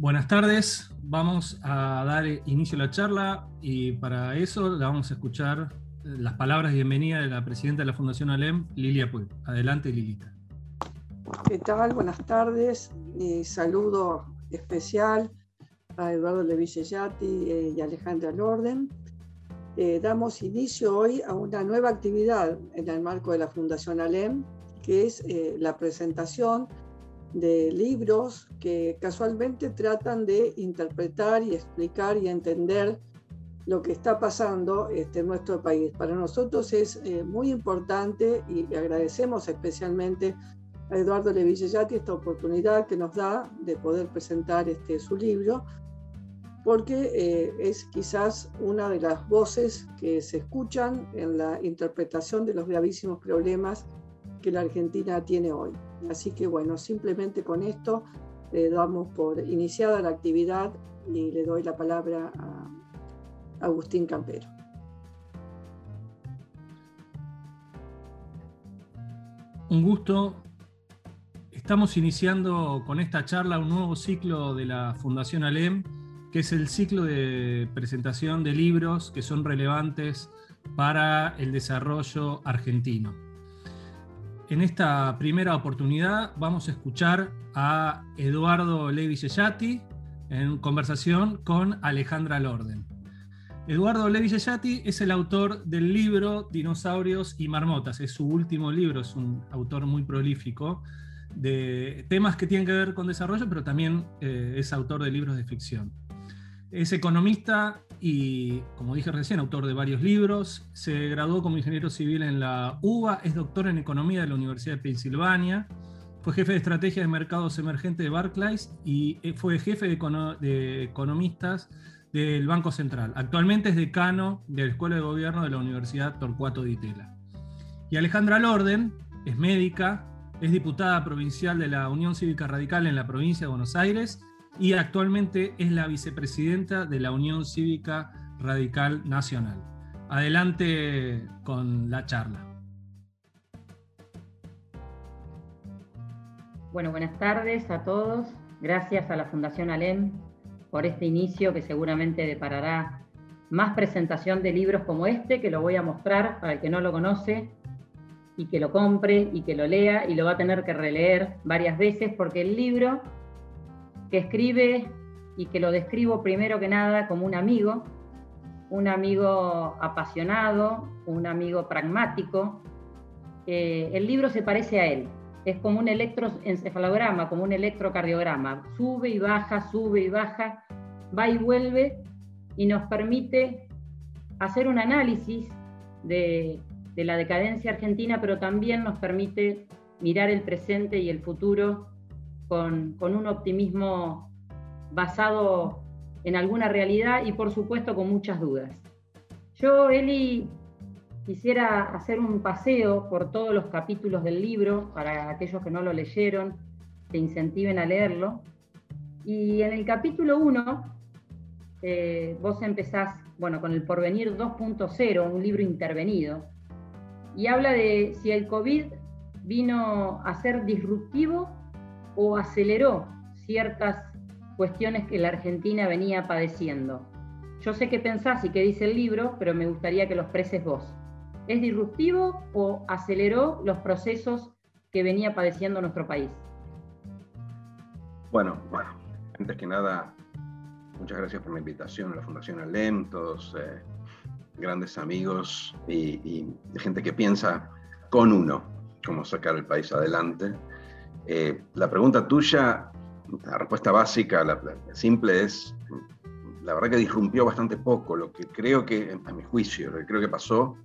Buenas tardes, vamos a dar inicio a la charla y para eso vamos a escuchar las palabras de bienvenida de la presidenta de la Fundación ALEM, Lilia Puig. Adelante, Lilita. ¿Qué tal? Buenas tardes. y saludo especial a Eduardo Levillellati eh, y Alejandra Lorden. Eh, damos inicio hoy a una nueva actividad en el marco de la Fundación ALEM, que es eh, la presentación de libros que casualmente tratan de interpretar y explicar y entender lo que está pasando este, en nuestro país. Para nosotros es eh, muy importante y agradecemos especialmente a Eduardo Levillellati esta oportunidad que nos da de poder presentar este, su libro, porque eh, es quizás una de las voces que se escuchan en la interpretación de los gravísimos problemas que la Argentina tiene hoy. Así que bueno, simplemente con esto le damos por iniciada la actividad y le doy la palabra a Agustín Campero. Un gusto. Estamos iniciando con esta charla un nuevo ciclo de la Fundación ALEM, que es el ciclo de presentación de libros que son relevantes para el desarrollo argentino. En esta primera oportunidad vamos a escuchar a Eduardo Levi Yeyati en conversación con Alejandra Lorden. Eduardo Levi Yeyati es el autor del libro Dinosaurios y Marmotas. Es su último libro, es un autor muy prolífico de temas que tienen que ver con desarrollo, pero también eh, es autor de libros de ficción. Es economista y, como dije recién, autor de varios libros. Se graduó como ingeniero civil en la UBA, es doctor en economía de la Universidad de Pensilvania. Fue jefe de estrategia de mercados emergentes de Barclays y eh, fue jefe de, economistas del Banco Central. Actualmente es decano de la Escuela de Gobierno de la Universidad Torcuato Di Tella. Y Alejandra Lorden es médica, es diputada provincial de la Unión Cívica Radical en la provincia de Buenos Aires y actualmente es la vicepresidenta de la Unión Cívica Radical Nacional. Adelante con la charla. Bueno, buenas tardes a todos. Gracias a la Fundación ALEM por este inicio que seguramente deparará más presentación de libros como este, que lo voy a mostrar para el que no lo conoce y que lo compre y que lo lea y lo va a tener que releer varias veces porque el libro que escribe y que lo describo primero que nada como un amigo, un amigo apasionado, un amigo pragmático. el libro se parece a él, es como un electroencefalograma, como un electrocardiograma, sube y baja, sube y baja, va y vuelve y nos permite hacer un análisis de, de la decadencia argentina, pero también nos permite mirar el presente y el futuro con, un optimismo basado en alguna realidad y por supuesto con muchas dudas. Yo, Eli, quisiera hacer un paseo por todos los capítulos del libro para aquellos que no lo leyeron, te incentiven a leerlo. Y en el capítulo 1, eh, vos empezás, bueno, con el Porvenir 2.0, un libro intervenido, y habla de si el COVID vino a ser disruptivo o aceleró ciertas cuestiones que la Argentina venía padeciendo. Yo sé qué pensás y qué dice el libro, pero me gustaría que lo expreses vos. ¿Es disruptivo o aceleró los procesos que venía padeciendo nuestro país? Bueno, bueno, antes que nada, muchas gracias por la invitación a la Fundación Alem, todos eh, grandes amigos y, y gente que piensa con uno cómo sacar el país adelante. Eh, la pregunta tuya, la respuesta básica, la, simple es, la verdad que disrumpió bastante poco. Lo que creo que, a mi juicio, lo que creo que pasó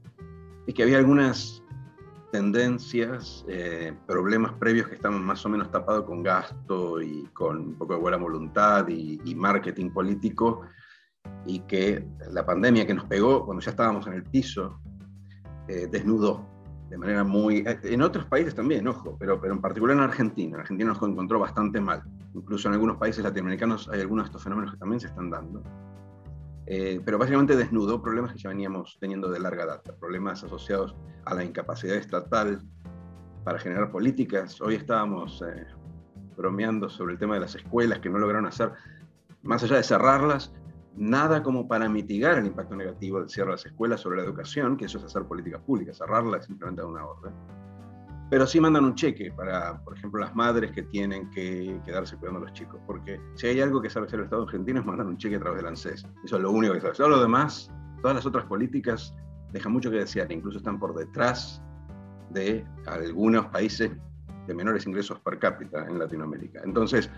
es que había algunas tendencias, eh, problemas previos que estaban más o menos tapados con gasto y con un poco de buena voluntad y, marketing político, y que la pandemia que nos pegó cuando ya estábamos en el piso, eh, desnudó de manera muy... Eh, en otros países también, ojo, pero, pero en particular en Argentina. Argentina nos encontró bastante mal. Incluso en algunos países latinoamericanos hay algunos de estos fenómenos que también se están dando. Eh, pero básicamente desnudó problemas que ya veníamos teniendo de larga data, problemas asociados a la incapacidad estatal para generar políticas. Hoy estábamos eh, bromeando sobre el tema de las escuelas que no lograron hacer más allá de cerrarlas, nada como para mitigar el impacto negativo del cierre de las escuelas sobre la educación, que eso es hacer políticas públicas, cerrarlas es simplemente dar una orden. Pero sí mandan un cheque para, por ejemplo, las madres que tienen que quedarse cuidando a los chicos, porque si hay algo que sabe hacer el Estado argentino es mandar un cheque a través del ANSES. Eso es lo único que sabe. Todo lo demás, todas las otras políticas dejan mucho que desear, incluso están por detrás de algunos países de menores ingresos per cápita en Latinoamérica. Entonces,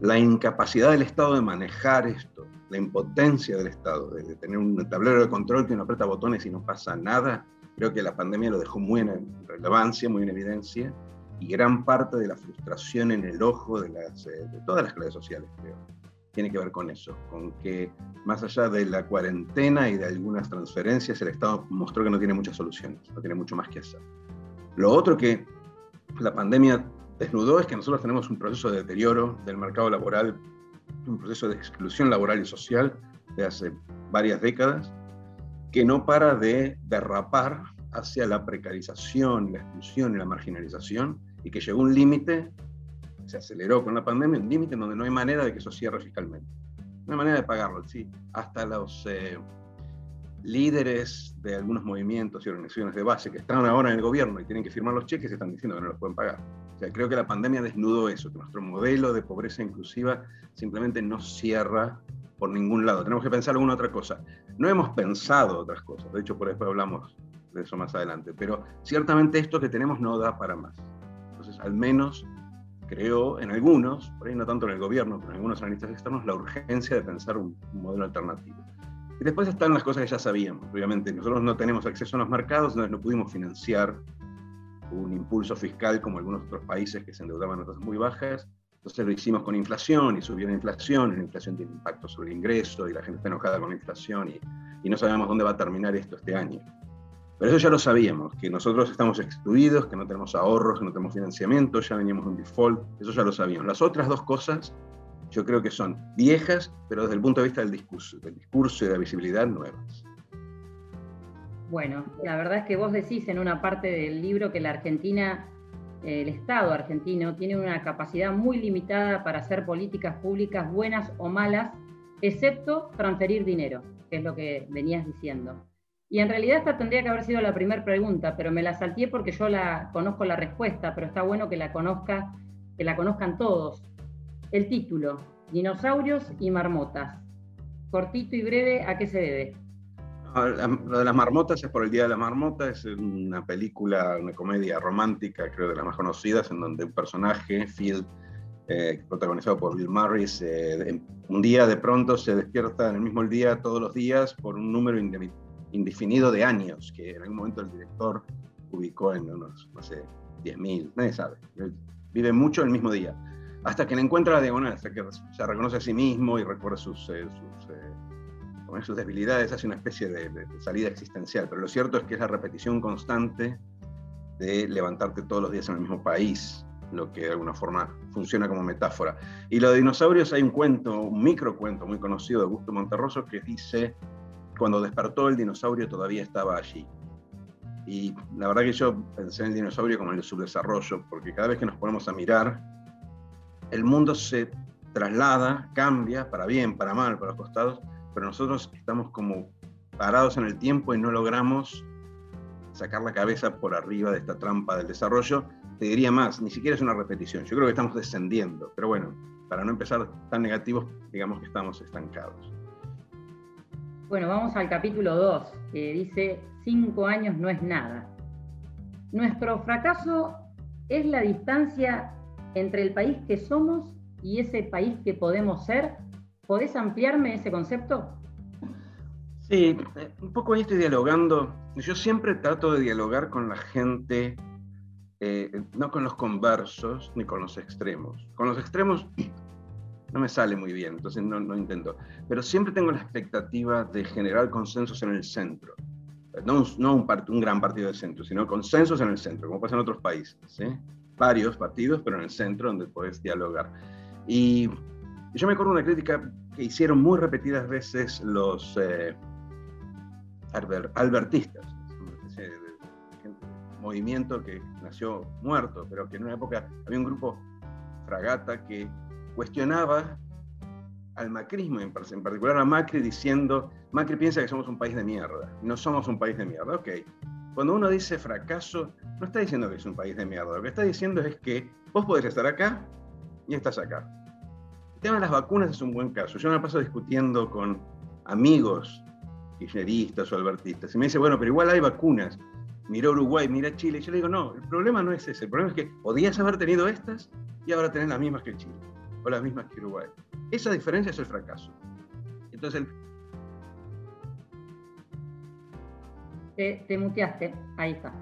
la incapacidad del Estado de manejar esto, la impotencia del Estado, de, tener un tablero de control que uno aprieta botones y no pasa nada, creo que la pandemia lo dejó muy en relevancia, muy en evidencia, y gran parte de la frustración en el ojo de, las, eh, de todas las clases sociales, creo, tiene que ver con eso, con que más allá de la cuarentena y de algunas transferencias, el Estado mostró que no tiene muchas soluciones, no tiene mucho más que hacer. Lo otro que la pandemia desnudó es que nosotros tenemos un proceso de deterioro del mercado laboral, un proceso de exclusión laboral y social de hace varias décadas, que no para de derrapar hacia la precarización, la exclusión y la marginalización, y que llegó un límite, se aceleró con la pandemia, un límite donde no hay manera de que eso cierre fiscalmente. No hay manera de pagarlo, sí. Hasta los eh, líderes de algunos movimientos y organizaciones de base que están ahora en el gobierno y tienen que firmar los cheques están diciendo que no los pueden pagar. O sea, creo que la pandemia desnudó eso, que nuestro modelo de pobreza inclusiva simplemente no cierra por ningún lado. Tenemos que pensar alguna otra cosa. No hemos pensado otras cosas, de hecho por eso hablamos de eso más adelante, pero ciertamente esto que tenemos no da para más. Entonces, al menos creo en algunos, por ahí no tanto en el gobierno, pero en algunos analistas externos, la urgencia de pensar un modelo alternativo. Y después están las cosas que ya sabíamos. Obviamente, nosotros no tenemos acceso a los mercados, entonces no pudimos financiar un impulso fiscal como algunos otros países que se endeudaban a tasas muy bajas. Entonces lo hicimos con inflación y subió la inflación, la inflación tiene impacto sobre el ingreso y la gente está enojada con la inflación y, y no sabemos dónde va a terminar esto este año. Pero eso ya lo sabíamos, que nosotros estamos excluidos, que no tenemos ahorros, que no tenemos financiamiento, ya veníamos en default, eso ya lo sabíamos. Las otras dos cosas yo creo que son viejas, pero desde el punto de vista del discurso, del discurso y de la visibilidad, nuevas. Bueno, la verdad es que vos decís en una parte del libro que la Argentina, el Estado argentino, tiene una capacidad muy limitada para hacer políticas públicas buenas o malas, excepto transferir dinero, que es lo que venías diciendo. Y en realidad esta tendría que haber sido la primera pregunta, pero me la salté porque yo la conozco la respuesta, pero está bueno que la conozca, que la conozcan todos. El título, Dinosaurios y marmotas. Cortito y breve, ¿a qué se debe? Lo de las marmotas es por el Día de la Marmota, es una película, una comedia romántica, creo de las más conocidas, en donde un personaje, Phil, eh, protagonizado por Bill Murray, un día de pronto se despierta en el mismo día todos los días por un número indefinido de años, que en algún momento el director ubicó en unos, no sé, 10.000, nadie sabe. Vive mucho el mismo día hasta que le encuentra la diagonal, hasta que se reconoce a sí mismo y recuerda sus, eh, eh, sus, debilidades, hace una especie de, salida existencial. Pero lo cierto es que es la repetición constante de levantarte todos los días en el mismo país, lo que de alguna forma funciona como metáfora. Y lo de dinosaurios hay un cuento, un microcuento muy conocido de Augusto Monterroso que dice, cuando despertó el dinosaurio todavía estaba allí. Y la verdad que yo pensé en el dinosaurio como en el subdesarrollo, porque cada vez que nos ponemos a mirar el mundo se traslada, cambia, para bien, para mal, para los costados, pero nosotros estamos como parados en el tiempo y no logramos sacar la cabeza por arriba de esta trampa del desarrollo. Te diría más, ni siquiera es una repetición, yo creo que estamos descendiendo, pero bueno, para no empezar tan negativos, digamos que estamos estancados. Bueno, vamos al capítulo 2, que dice, cinco años no es nada. Nuestro fracaso es la distancia entre el país que somos y ese país que podemos ser. ¿Podés ampliarme ese concepto? Sí, un poco ahí estoy dialogando. Yo siempre trato de dialogar con la gente, eh, no con los conversos ni con los extremos. Con los extremos no me sale muy bien, entonces no, no intento. Pero siempre tengo la expectativa de generar consensos en el centro. No, un, no un, gran partido de centro, sino consensos en el centro, como pasa en otros países. Varios partidos, pero en el centro donde puedes dialogar. Y yo me acuerdo una crítica que hicieron muy repetidas veces los eh, albertistas, un movimiento que nació muerto, pero que en una época había un grupo fragata que cuestionaba al macrismo, en particular a Macri, diciendo, Macri piensa que somos un país de mierda, no somos un país de mierda, ok. Cuando uno dice fracaso, no está diciendo que es un país de mierda, lo que está diciendo es que vos podés estar acá y estás acá. El tema de las vacunas es un buen caso. Yo me paso discutiendo con amigos kirchneristas o albertistas y me dice, bueno, pero igual hay vacunas. Mira Uruguay, mira Chile. Y yo le digo, no, el problema no es ese. El problema es que podías haber tenido estas y ahora tenés las mismas que Chile o las mismas que Uruguay. Esa diferencia es el fracaso. Entonces, te, muteaste, ahí está.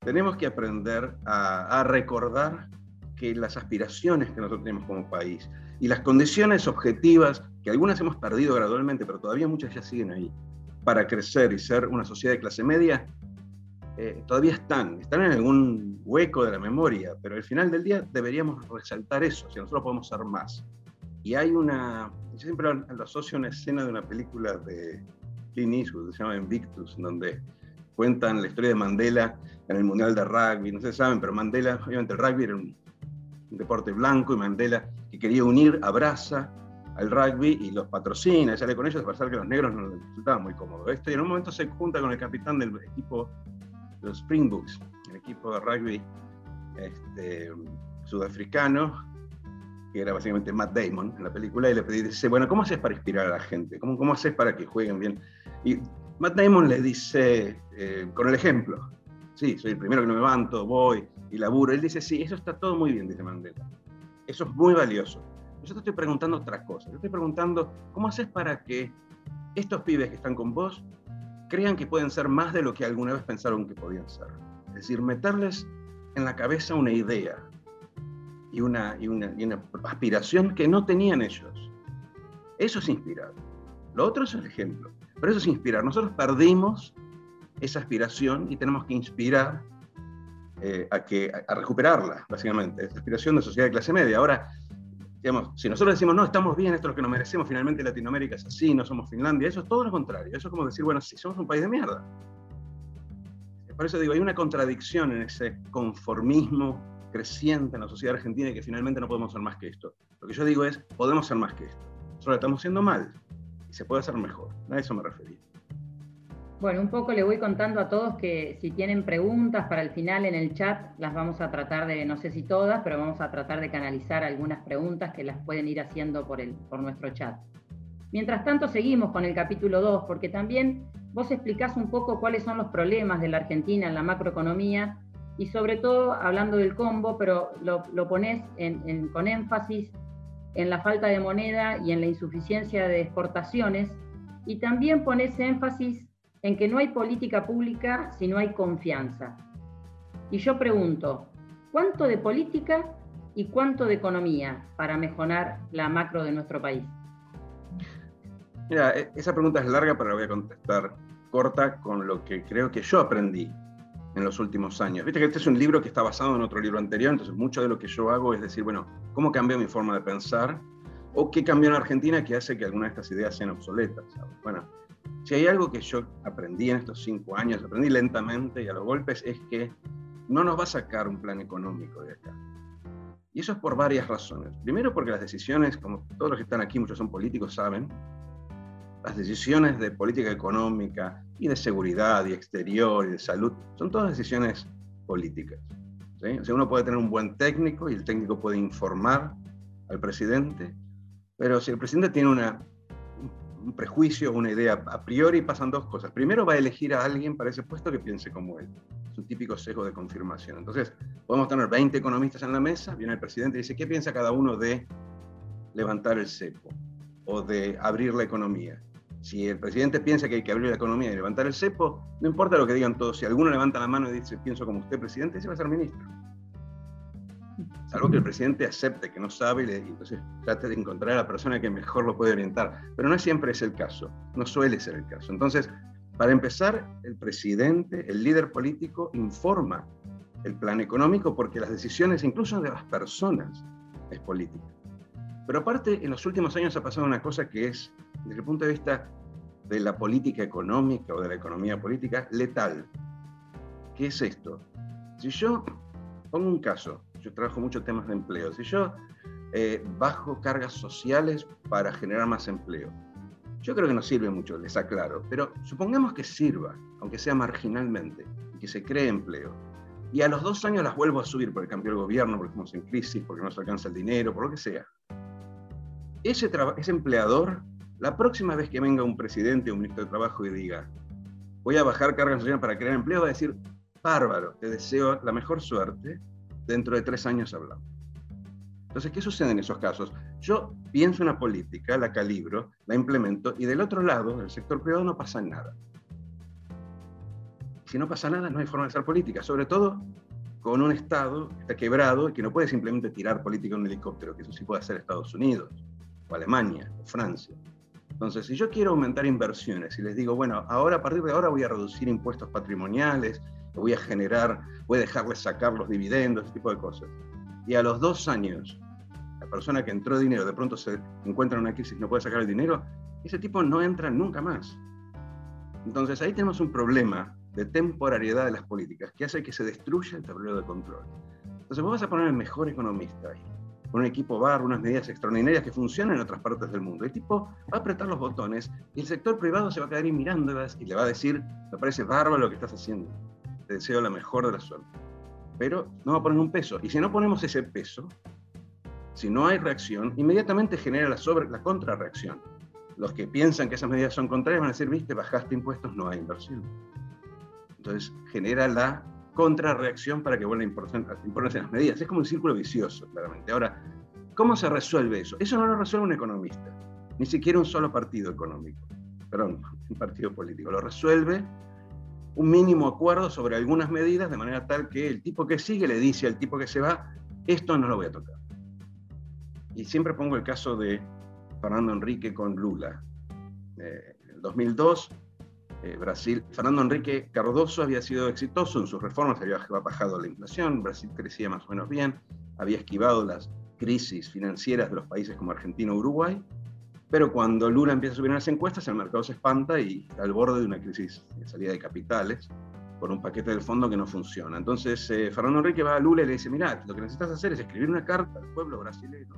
Tenemos que aprender a, a recordar que las aspiraciones que nosotros tenemos como país y las condiciones objetivas, que algunas hemos perdido gradualmente, pero todavía muchas ya siguen ahí, para crecer y ser una sociedad de clase media, eh, todavía están, están en algún hueco de la memoria, pero al final del día deberíamos resaltar eso, si nosotros podemos ser más. Y hay una, yo siempre lo asocio a una escena de una película de Clint Eastwood, se llama Invictus, donde cuentan la historia de Mandela en el Mundial de Rugby, no si saben, pero Mandela, obviamente el rugby era un, deporte blanco y Mandela que quería unir, abraza al rugby y los patrocina, sale con ellos, a pesar que los negros no les resultaba muy cómodo esto, y en un momento se junta con el capitán del equipo los Springboks, el equipo de rugby este, sudafricano, que era básicamente Matt Damon en la película, y le dice, bueno, ¿cómo haces para inspirar a la gente? ¿Cómo, cómo haces para que jueguen bien? Y Matt Damon le dice, eh, con el ejemplo, sí, soy el primero que me levanto, voy y laburo. Él dice, sí, eso está todo muy bien, dice Mandela. Eso es muy valioso. Yo te estoy preguntando otra cosa. Yo estoy preguntando, ¿cómo haces para que estos pibes que están con vos crean que pueden ser más de lo que alguna vez pensaron que podían ser. Es decir, meterles en la cabeza una idea y una, y una, aspiración que no tenían ellos. Eso es inspirar. Lo otro es el ejemplo, pero eso es inspirar. Nosotros perdimos esa aspiración y tenemos que inspirar eh, a, que, a recuperarla, básicamente, esa aspiración de sociedad de clase media. Ahora, digamos, si nosotros decimos, no, estamos bien, esto es lo que nos merecemos, finalmente Latinoamérica es así, no somos Finlandia, eso es todo lo contrario. Eso es como decir, bueno, sí, somos un país de mierda. Por eso digo, hay una contradicción en ese conformismo creciente en la sociedad argentina y que finalmente no podemos ser más que esto. Lo que yo digo es, podemos ser más que esto. Solo estamos haciendo mal se puede hacer mejor. A eso me refería. Bueno, un poco le voy contando a todos que si tienen preguntas para el final en el chat, las vamos a tratar de, no sé si todas, pero vamos a tratar de canalizar algunas preguntas que las pueden ir haciendo por, el, por nuestro chat. Mientras tanto, seguimos con el capítulo 2, porque también vos explicás un poco cuáles son los problemas de la Argentina en la macroeconomía y sobre todo hablando del combo, pero lo, lo ponés con énfasis en la falta de moneda y en la insuficiencia de exportaciones, y también pones énfasis en que no hay política pública si no hay confianza. Y yo pregunto, ¿cuánto de política y cuánto de economía para mejorar la macro de nuestro país? Mira, e-, esa pregunta es larga, pero la voy a contestar corta con lo que creo que yo aprendí en los últimos años. Viste que este es un libro que está basado en otro libro anterior, entonces mucho de lo que yo hago es decir, bueno, ¿cómo cambió mi forma de pensar? ¿O qué cambió en Argentina que hace que algunas de estas ideas sean obsoletas? Bueno, si hay algo que yo aprendí en estos cinco años, aprendí lentamente y a los golpes, es que no nos va a sacar un plan económico de acá. Y eso es por varias razones. Primero porque las decisiones, como todos los que están aquí, muchos son políticos, saben, las decisiones de política económica y de seguridad y exterior y de salud son todas decisiones políticas. O sea, uno puede tener un buen técnico y el técnico puede informar al presidente, pero si el presidente tiene un prejuicio, una idea a priori, pasan dos cosas. Primero va a elegir a alguien para ese puesto que piense como él. Es un típico sesgo de confirmación. Entonces, podemos tener 20 economistas en la mesa, viene el presidente y dice, ¿qué piensa cada uno de levantar el cepo o de abrir la economía? Si el presidente piensa que hay que abrir la economía y levantar el cepo, no importa lo que digan todos. Si alguno levanta la mano y dice, pienso como usted, presidente, ese va a ser ministro salvo que el presidente acepte que no sabe y, entonces trate de encontrar a la persona que mejor lo puede orientar. Pero no siempre es el caso, no suele ser el caso. Entonces, para empezar, el presidente, el líder político, informa el plan económico porque las decisiones, incluso de las personas, es política. Pero aparte, en los últimos años ha pasado una cosa que es, desde el punto de vista de la política económica o de la economía política, letal. ¿Qué es esto? Si yo pongo un caso, yo trabajo muchos temas de empleo. Si yo eh, bajo cargas sociales para generar más empleo. Yo creo que no sirve mucho, les aclaro, pero supongamos que sirva, aunque sea marginalmente, y que se cree empleo. Y a los dos años las vuelvo a subir porque cambió el gobierno, porque estamos en crisis, porque no se alcanza el dinero, por lo que sea. Ese, ese empleador, la próxima vez que venga un presidente o un ministro de Trabajo y diga, voy a bajar cargas sociales para crear empleo, va a decir, bárbaro, te deseo la mejor suerte, dentro de tres años hablamos. Entonces, ¿qué sucede en esos casos? Yo pienso una política, la calibro, la implemento y del otro lado, del sector privado, no pasa nada. Si no pasa nada, no hay forma de hacer política, sobre todo con un Estado que está quebrado y que no puede simplemente tirar política en un helicóptero, que eso sí puede hacer Estados Unidos, o Alemania, o Francia. Entonces, si yo quiero aumentar inversiones y les digo, bueno, ahora a partir de ahora voy a reducir impuestos patrimoniales, voy a generar, voy a dejarles sacar los dividendos, ese tipo de cosas y a los dos años la persona que entró dinero de pronto se encuentra en una crisis y no puede sacar el dinero, ese tipo no entra nunca más. Entonces ahí tenemos un problema de temporariedad de las políticas que hace que se destruya el tablero de control. Entonces vos vas a poner el mejor economista ahí, un equipo bar, unas medidas extraordinarias que funcionan en otras partes del mundo. El tipo va a apretar los botones y el sector privado se va a quedar ahí mirándolas y le va a decir, me parece bárbaro lo que estás haciendo, te deseo la mejor de la suerte pero no va a poner un peso. Y si no ponemos ese peso, si no hay reacción, inmediatamente genera la, sobre, la contrarreacción. Los que piensan que esas medidas son contrarias van a decir, viste, bajaste impuestos, no hay inversión. Entonces genera la contrarreacción para que vuelvan a imponerse las medidas. Es como un círculo vicioso, claramente. Ahora, ¿cómo se resuelve eso? Eso no lo resuelve un economista, ni siquiera un solo partido económico, perdón, un partido político. Lo resuelve un mínimo acuerdo sobre algunas medidas, de manera tal que el tipo que sigue le dice al tipo que se va, esto no lo voy a tocar. Y siempre pongo el caso de Fernando Enrique con Lula. Eh, en el 2002, eh, Brasil, Fernando Enrique Cardoso había sido exitoso en sus reformas, había bajado la inflación, Brasil crecía más o menos bien, había esquivado las crisis financieras de los países como Argentina o Uruguay, pero cuando Lula empieza a subir en las encuestas, el mercado se espanta y está al borde de una crisis de salida de capitales por un paquete del fondo que no funciona. Entonces, eh, Fernando Enrique va a Lula y le dice, mira, lo que necesitas hacer es escribir una carta al pueblo brasileño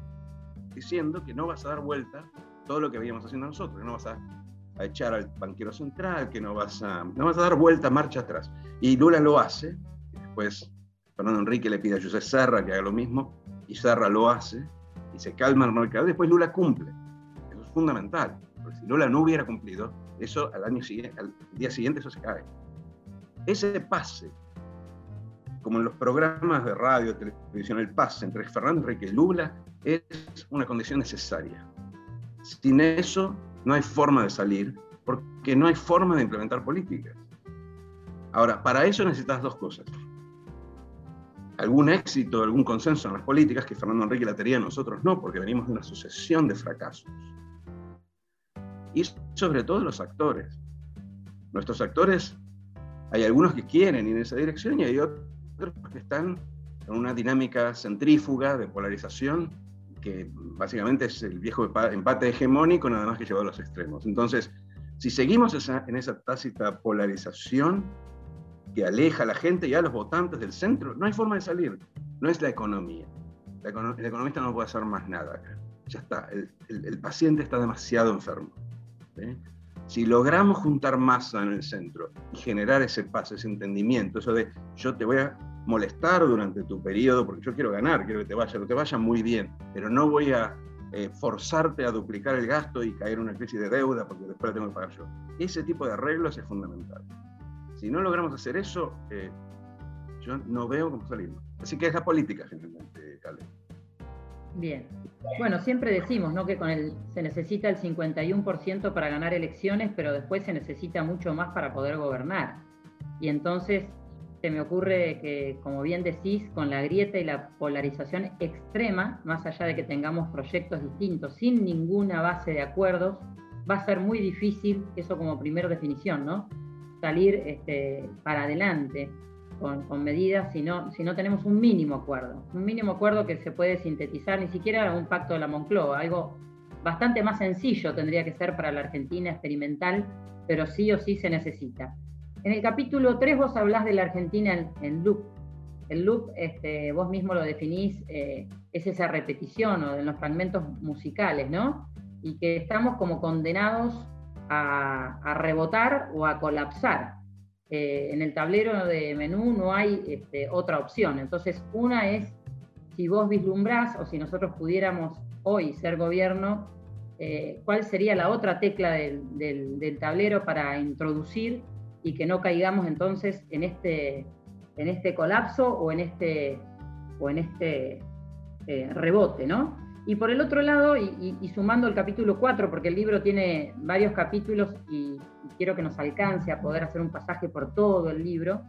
diciendo que no vas a dar vuelta todo lo que veníamos haciendo nosotros, que no vas a, echar al banquero central, que no vas, a, no vas a dar vuelta, marcha atrás. Y Lula lo hace, y después Fernando Enrique le pide a José Serra que haga lo mismo, y Serra lo hace, y se calma el mercado, y después Lula cumple fundamental. Porque si Lula no hubiera cumplido, eso al, año siguiente, al día siguiente eso se cae. Ese pase, como en los programas de radio, televisión, el pase entre Fernando Enrique y Lula es una condición necesaria. Sin eso no hay forma de salir, porque no hay forma de implementar políticas. Ahora, para eso necesitas dos cosas. Algún éxito, algún consenso en las políticas, que Fernando Enrique la tenía, nosotros no, porque venimos de una sucesión de fracasos y sobre todo los actores. Nuestros actores, hay algunos que quieren ir en esa dirección y hay otros que están en una dinámica centrífuga de polarización que básicamente es el viejo empate hegemónico nada más que llevado a los extremos. Entonces, si seguimos en esa tácita polarización que aleja a la gente y a los votantes del centro, no hay forma de salir. No es la economía. el economista no puede hacer más nada. Ya está. el paciente está demasiado enfermo. Si logramos juntar masa en el centro y generar ese paso, ese entendimiento, eso de yo te voy a molestar durante tu periodo porque yo quiero ganar, quiero que te vaya, que te vaya muy bien, pero no voy a eh, forzarte a duplicar el gasto y caer en una crisis de deuda porque después la tengo que pagar yo. Ese tipo de arreglos es fundamental. Si no logramos hacer eso, eh, yo no veo cómo salimos. Así que es la política, finalmente, Ale. Bien. Bueno, siempre decimos ¿no? que con el, se necesita el 51% para ganar elecciones, pero después se necesita mucho más para poder gobernar. Y entonces se me ocurre que, como bien decís, con la grieta y la polarización extrema, más allá de que tengamos proyectos distintos sin ninguna base de acuerdos, va a ser muy difícil, eso como primera definición, ¿no? Salir este, para adelante con, medidas si no, si no tenemos un mínimo acuerdo. Un mínimo acuerdo que se puede sintetizar, ni siquiera un pacto de la Moncloa, algo bastante más sencillo tendría que ser para la Argentina experimental, pero sí o sí se necesita. En el capítulo 3 vos hablás de la Argentina en, loop, el loop, este, vos mismo lo definís, eh, es esa repetición o de los fragmentos musicales, ¿no? Y que estamos como condenados a, rebotar o a colapsar. Eh, en el tablero de menú no hay este, otra opción. Entonces, una es, si vos vislumbrás o si nosotros pudiéramos hoy ser gobierno, eh, cuál sería la otra tecla del tablero para introducir y que no caigamos entonces en este en este colapso o en este, o en este eh, rebote, ¿no? Y por el otro lado, y, sumando el capítulo 4, porque el libro tiene varios capítulos y, quiero que nos alcance a poder hacer un pasaje por todo el libro,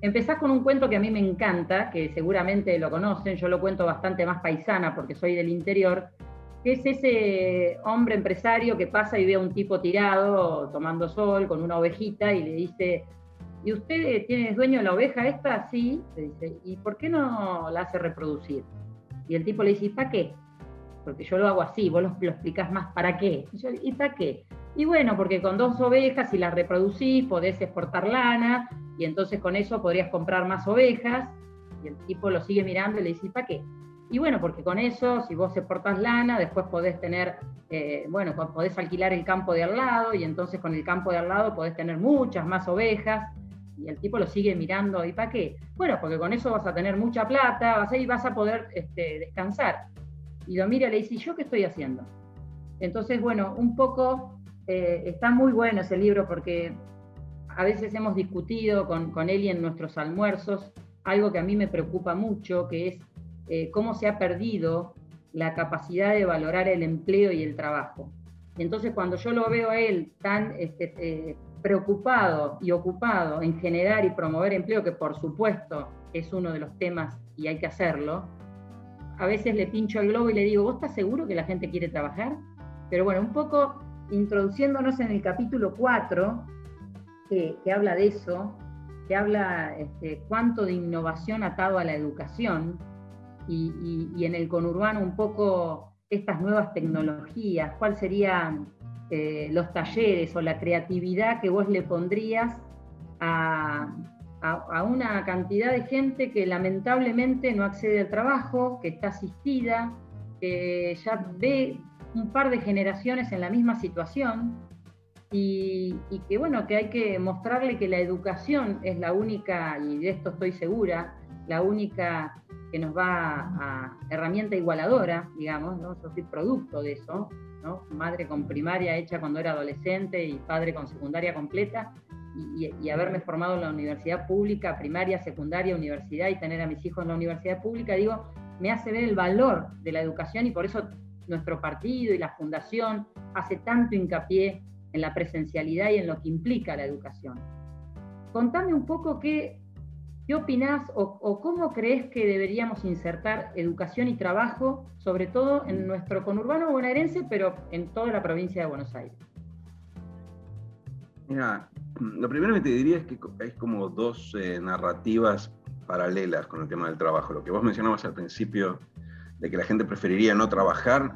empezás con un cuento que a mí me encanta, que seguramente lo conocen, yo lo cuento bastante más paisana porque soy del interior, que es ese hombre empresario que pasa y ve a un tipo tirado tomando sol con una ovejita y le dice, ¿Y usted tiene dueño de la oveja esta? Sí, le dice, ¿y por qué no la hace reproducir? Y el tipo le dice, ¿y para qué? Porque yo lo hago así, vos lo, explicás más, ¿para qué? Y, para qué? Y bueno, porque con dos ovejas, si las reproducís, podés exportar lana, y entonces con eso podrías comprar más ovejas, y el tipo lo sigue mirando y le dice, ¿para qué? Y bueno, porque con eso, si vos exportás lana, después podés tener, eh, bueno, podés alquilar el campo de al lado, y entonces con el campo de al lado podés tener muchas más ovejas, y el tipo lo sigue mirando, ¿y para qué? Bueno, porque con eso vas a tener mucha plata, vas a, y vas a poder este, descansar. Y lo mira y le dice, ¿y yo qué estoy haciendo? Entonces, bueno, un poco, eh, está muy bueno ese libro porque a veces hemos discutido con, con él y en nuestros almuerzos algo que a mí me preocupa mucho, que es eh, cómo se ha perdido la capacidad de valorar el empleo y el trabajo. Entonces, cuando yo lo veo a él tan este, eh, preocupado y ocupado en generar y promover empleo, que por supuesto es uno de los temas y hay que hacerlo, a veces le pincho el globo y le digo, ¿vos estás seguro que la gente quiere trabajar? Pero bueno, un poco introduciéndonos en el capítulo 4, que, habla de eso, que habla este, cuánto de innovación atado a la educación y, en el conurbano un poco estas nuevas tecnologías, cuál serían eh, los talleres o la creatividad que vos le pondrías a, una cantidad de gente que lamentablemente no accede al trabajo, que está asistida, que ya ve un par de generaciones en la misma situación y, y, que bueno, que hay que mostrarle que la educación es la única, y de esto estoy segura, la única que nos va a, herramienta igualadora, digamos, ¿no? Yo soy producto de eso, Madre con primaria hecha cuando era adolescente y padre con secundaria completa, y, haberme formado en la universidad pública, primaria, secundaria, universidad, y tener a mis hijos en la universidad pública, digo, me hace ver el valor de la educación y por eso nuestro partido y la fundación hace tanto hincapié en la presencialidad y en lo que implica la educación. Contame un poco qué, ¿Qué opinás o, cómo crees que deberíamos insertar educación y trabajo, sobre todo en nuestro conurbano bonaerense, pero en toda la provincia de Buenos Aires? Mira, lo primero que te diría es que hay como dos eh, narrativas paralelas con el tema del trabajo. Lo que vos mencionabas al principio de que la gente preferiría no trabajar,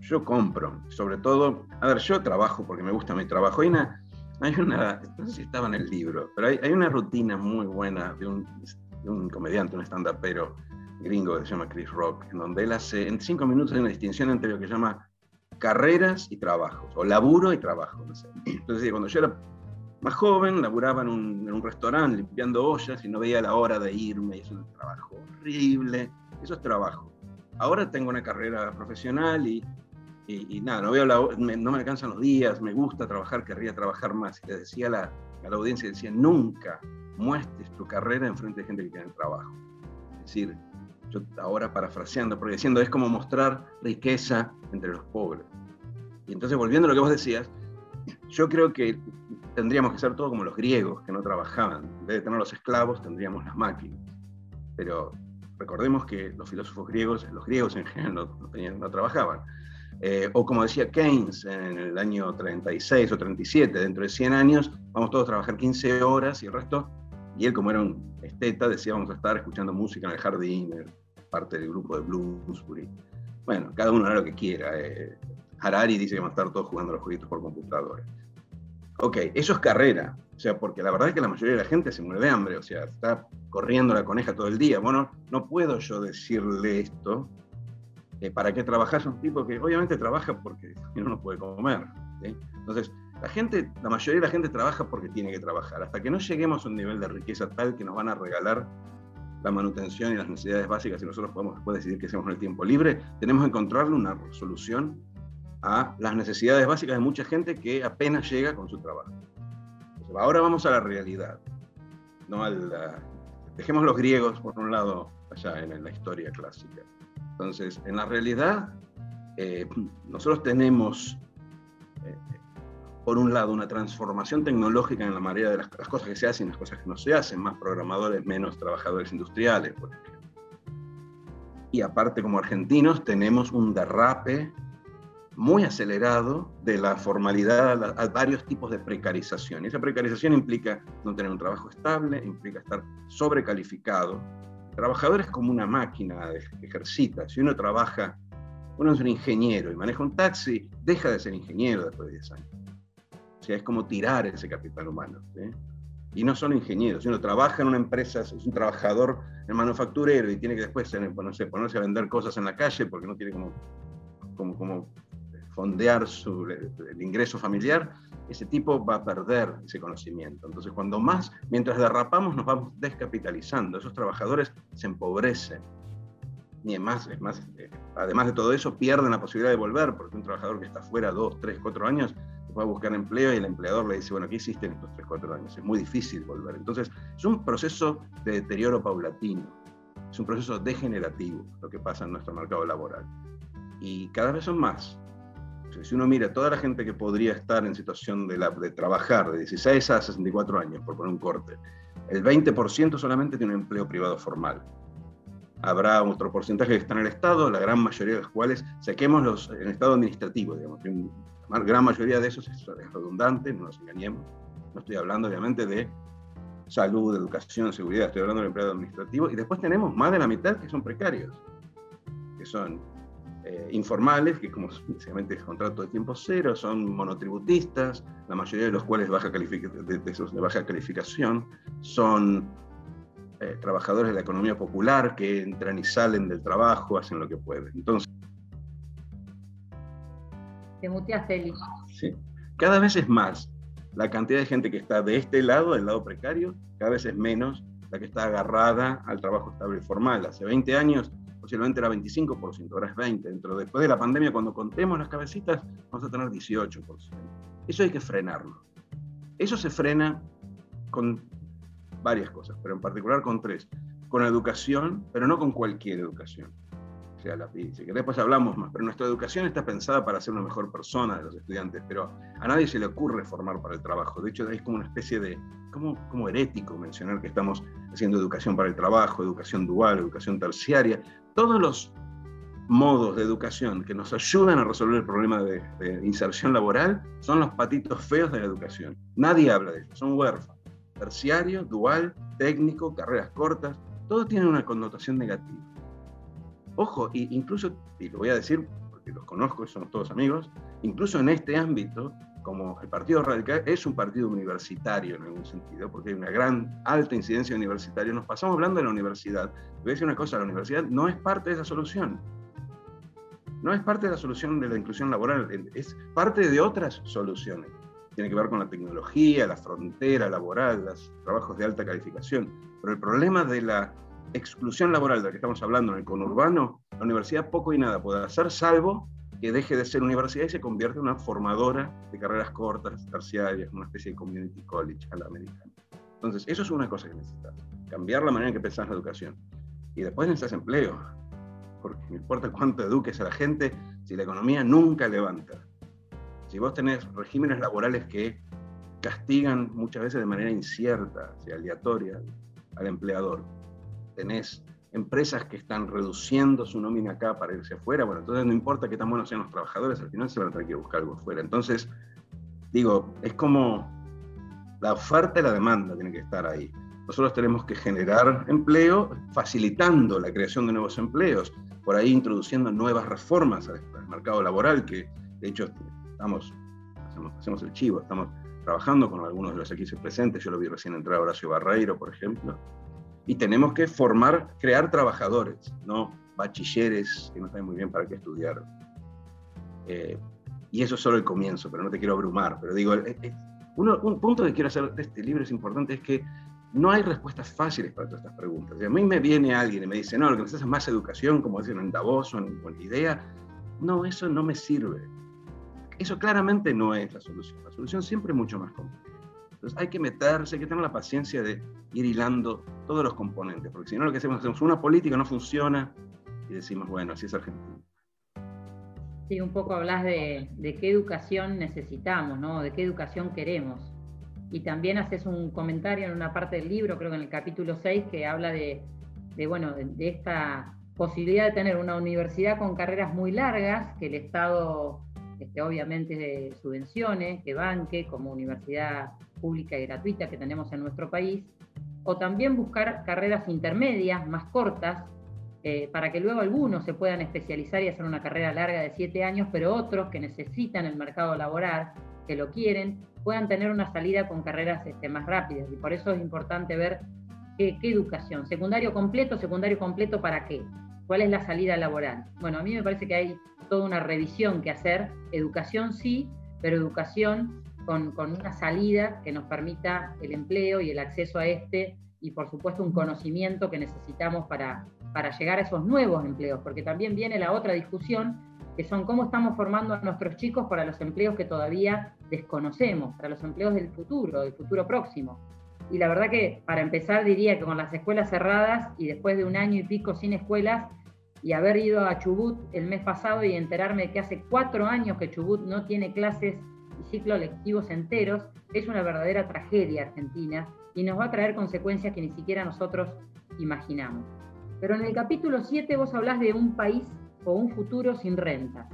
yo compro. Sobre todo, a ver, yo trabajo porque me gusta mi trabajo. Hay una, hay una, no sé si estaba en el libro, pero hay, hay una rutina muy buena de un, de un comediante, un stand pero gringo que se llama Chris Rock, en donde él hace, en cinco minutos hay una distinción entre lo que llama carreras y trabajos, o laburo y trabajo. No sé. Entonces, cuando yo era más joven, laburaba en un, en un, restaurante limpiando ollas y no veía la hora de irme, y es un trabajo horrible, eso es trabajo. Ahora tengo una carrera profesional y y, nada, no, veo la, me, no me alcanzan los días, me gusta trabajar, querría trabajar más. Y le decía a la, a la audiencia, decía, nunca muestres tu carrera en frente de gente que tiene trabajo. Es decir, yo ahora parafraseando, porque diciendo, es como mostrar riqueza entre los pobres. Y entonces, volviendo a lo que vos decías, yo creo que tendríamos que ser todo como los griegos, que no trabajaban. En vez de tener los esclavos, tendríamos las máquinas. Pero recordemos que los filósofos griegos, los griegos en general no, tenían, no trabajaban. Eh, o como decía Keynes en el año 36 o 37, dentro de 100 años, vamos todos a trabajar 15 horas y el resto, y él como era un esteta, decía vamos a estar escuchando música en el jardín, parte del grupo de Bloomsbury. Bueno, cada uno hará lo que quiera. Eh, Harari dice que van a estar todos jugando los jueguitos por computadora. Ok, eso es carrera. sea, porque la verdad es que la mayoría de la gente se muere de hambre, o sea, está corriendo la coneja todo el día. Bueno, no puedo yo decirle esto. Eh, ¿Para qué trabajas? Un tipo que obviamente trabaja porque no, no puede comer. Entonces, la gente, la mayoría de la gente trabaja porque tiene que trabajar. Hasta que no lleguemos a un nivel de riqueza tal que nos van a regalar la manutención y las necesidades básicas y nosotros podemos después decidir qué hacemos en el tiempo libre, tenemos que encontrarle una solución a las necesidades básicas de mucha gente que apenas llega con su trabajo. ahora vamos a la realidad, no al, dejemos los griegos por un lado allá en, la historia clásica. Entonces, en la realidad, eh, nosotros tenemos eh, por un lado, una transformación tecnológica en la mayoría de las, cosas que se hacen y las cosas que no se hacen, más programadores, menos trabajadores industriales, por ejemplo. Y aparte, como argentinos, tenemos un derrape muy acelerado de la formalidad a, varios tipos de precarización. Y esa precarización implica no tener un trabajo estable, implica estar sobrecalificado. Trabajador es como una máquina que ejercita. Si uno trabaja, uno es un ingeniero y maneja un taxi, deja de ser ingeniero después de 10 años o sea, es como tirar ese capital humano. Y no solo ingenieros, si uno trabaja en una empresa, es un trabajador manufacturero y tiene que después ponerse a vender cosas en la calle porque no tiene como, como, como fondear su, el ingreso familiar, ese tipo va a perder ese conocimiento. Entonces, cuando más, mientras derrapamos, nos vamos descapitalizando. Esos trabajadores se empobrecen. Y además, es más, eh, además de todo eso, pierden la posibilidad de volver, porque un trabajador que está fuera dos, tres, cuatro años va a buscar empleo y el empleador le dice, bueno, ¿qué hiciste en estos 3, 4 años? Es muy difícil volver. Entonces, es un proceso de deterioro paulatino, es un proceso degenerativo lo que pasa en nuestro mercado laboral. Y cada vez son más. Si uno mira toda la gente que podría estar en situación de, de trabajar de 16 a 64 años, por poner un corte, el 20% solamente tiene un empleo privado formal. Habrá otro porcentaje que está en el Estado, la gran mayoría de los cuales saquemos los, en el Estado administrativo, digamos, la gran mayoría de esos es redundante, no nos engañemos. No estoy hablando obviamente de salud, educación, seguridad, estoy hablando del empleado administrativo. Y después tenemos más de la mitad que son precarios, que son eh, informales, que como básicamente es contrato de tiempo cero, son monotributistas, la mayoría de los cuales baja de, esos de baja calificación, son eh, trabajadores de la economía popular que entran y salen del trabajo, hacen lo que pueden. Entonces, te muteaste, Sí. Cada vez es más la cantidad de gente que está de este lado, del lado precario, cada vez es menos la que está agarrada al trabajo estable y formal. Hace 20 años posiblemente era 25%, ahora es 20%. Dentro, después de la pandemia, cuando contemos las cabecitas, vamos a tener 18%. Eso hay que frenarlo. Eso se frena con varias cosas, pero en particular con tres. Con educación, pero no con cualquier educación sea, la, que después hablamos más, pero nuestra educación está pensada para ser una mejor persona de los estudiantes, pero a nadie se le ocurre formar para el trabajo. De hecho, es como una especie de, como, como herético mencionar que estamos haciendo educación para el trabajo, educación dual, educación terciaria, todos los modos de educación que nos ayudan a resolver el problema de, inserción laboral son los patitos feos de la educación. Nadie habla de eso, son huérfanos. Terciario, dual, técnico, carreras cortas, todo tiene una connotación negativa. Ojo, incluso, y lo voy a decir porque los conozco, somos todos amigos, incluso en este ámbito, como el Partido Radical es un partido universitario en algún sentido, porque hay una gran alta incidencia universitaria, nos pasamos hablando de la universidad. Voy a decir una cosa, la universidad no es parte de esa solución. No es parte de la solución de la inclusión laboral, es parte de otras soluciones. Tiene que ver con la tecnología, la frontera laboral, los trabajos de alta calificación. Pero el problema de la exclusión laboral de la que estamos hablando en el conurbano, la universidad poco y nada puede hacer, salvo que deje de ser universidad y se convierta en una formadora de carreras cortas, terciarias, una especie de community college a la americana. Entonces, eso es una cosa que necesitas, cambiar la manera en que pensás la educación. Y después necesitas empleo, porque no importa cuánto eduques a la gente, si la economía nunca levanta. Si vos tenés regímenes laborales que castigan muchas veces de manera incierta, y aleatoria, al empleador, tenés empresas que están reduciendo su nómina acá para irse afuera, bueno, entonces no importa qué tan buenos sean los trabajadores, al final se van a tener que buscar algo afuera. Entonces, digo, es como la oferta y la demanda tienen que estar ahí. Nosotros tenemos que generar empleo facilitando la creación de nuevos empleos, por ahí introduciendo nuevas reformas al, mercado laboral, que de hecho estamos, hacemos, hacemos el chivo, estamos trabajando con algunos de los equipos presentes, yo lo vi recién entrar Horacio Barreiro, por ejemplo, y tenemos que formar, crear trabajadores, no bachilleres que no saben muy bien para qué estudiar. Eh, y eso es solo el comienzo, pero no te quiero abrumar, pero digo, eh, eh, un punto que quiero hacer de este libro es importante, es que no hay respuestas fáciles para todas estas preguntas. A mí me viene alguien y me dice, no, lo que necesitas es más educación, como dicen en Davos o en, o IDEA, no, eso no me sirve. Eso claramente no es la solución. La solución siempre es mucho más compleja. Entonces hay que meterse, hay que tener la paciencia de ir hilando todos los componentes, porque si no lo que hacemos, hacemos una política, no funciona y decimos, bueno, así es Argentina. Sí, un poco hablas de, qué educación necesitamos, ¿no? De qué educación queremos. Y también haces un comentario en una parte del libro, creo que en el capítulo 6, que habla de, bueno, de esta posibilidad de tener una universidad con carreras muy largas, que el Estado este, obviamente subvenciones, que banque como universidad pública y gratuita que tenemos en nuestro país, o también buscar carreras intermedias, más cortas, eh, para que luego algunos se puedan especializar y hacer una carrera larga de siete años, pero otros que necesitan el mercado laboral, que lo quieren, puedan tener una salida con carreras este, más rápidas. Y por eso es importante ver qué, qué educación, secundario completo, secundario completo para qué, cuál es la salida laboral. Bueno, a mí me parece que hay toda una revisión que hacer. Educación sí, pero educación con, una salida que nos permita el empleo y el acceso a este y por supuesto un conocimiento que necesitamos para, para llegar a esos nuevos empleos, porque también viene la otra discusión, que son cómo estamos formando a nuestros chicos para los empleos que todavía desconocemos, para los empleos del futuro, del futuro próximo. Y la verdad que para empezar diría que con las escuelas cerradas y después de un año y pico sin escuelas, y haber ido a Chubut el mes pasado y enterarme que hace cuatro años que Chubut no tiene clases lectivos enteros, es una verdadera tragedia argentina y nos va a traer consecuencias que ni siquiera nosotros imaginamos. Pero en el capítulo 7 vos hablás de un país o un futuro sin renta.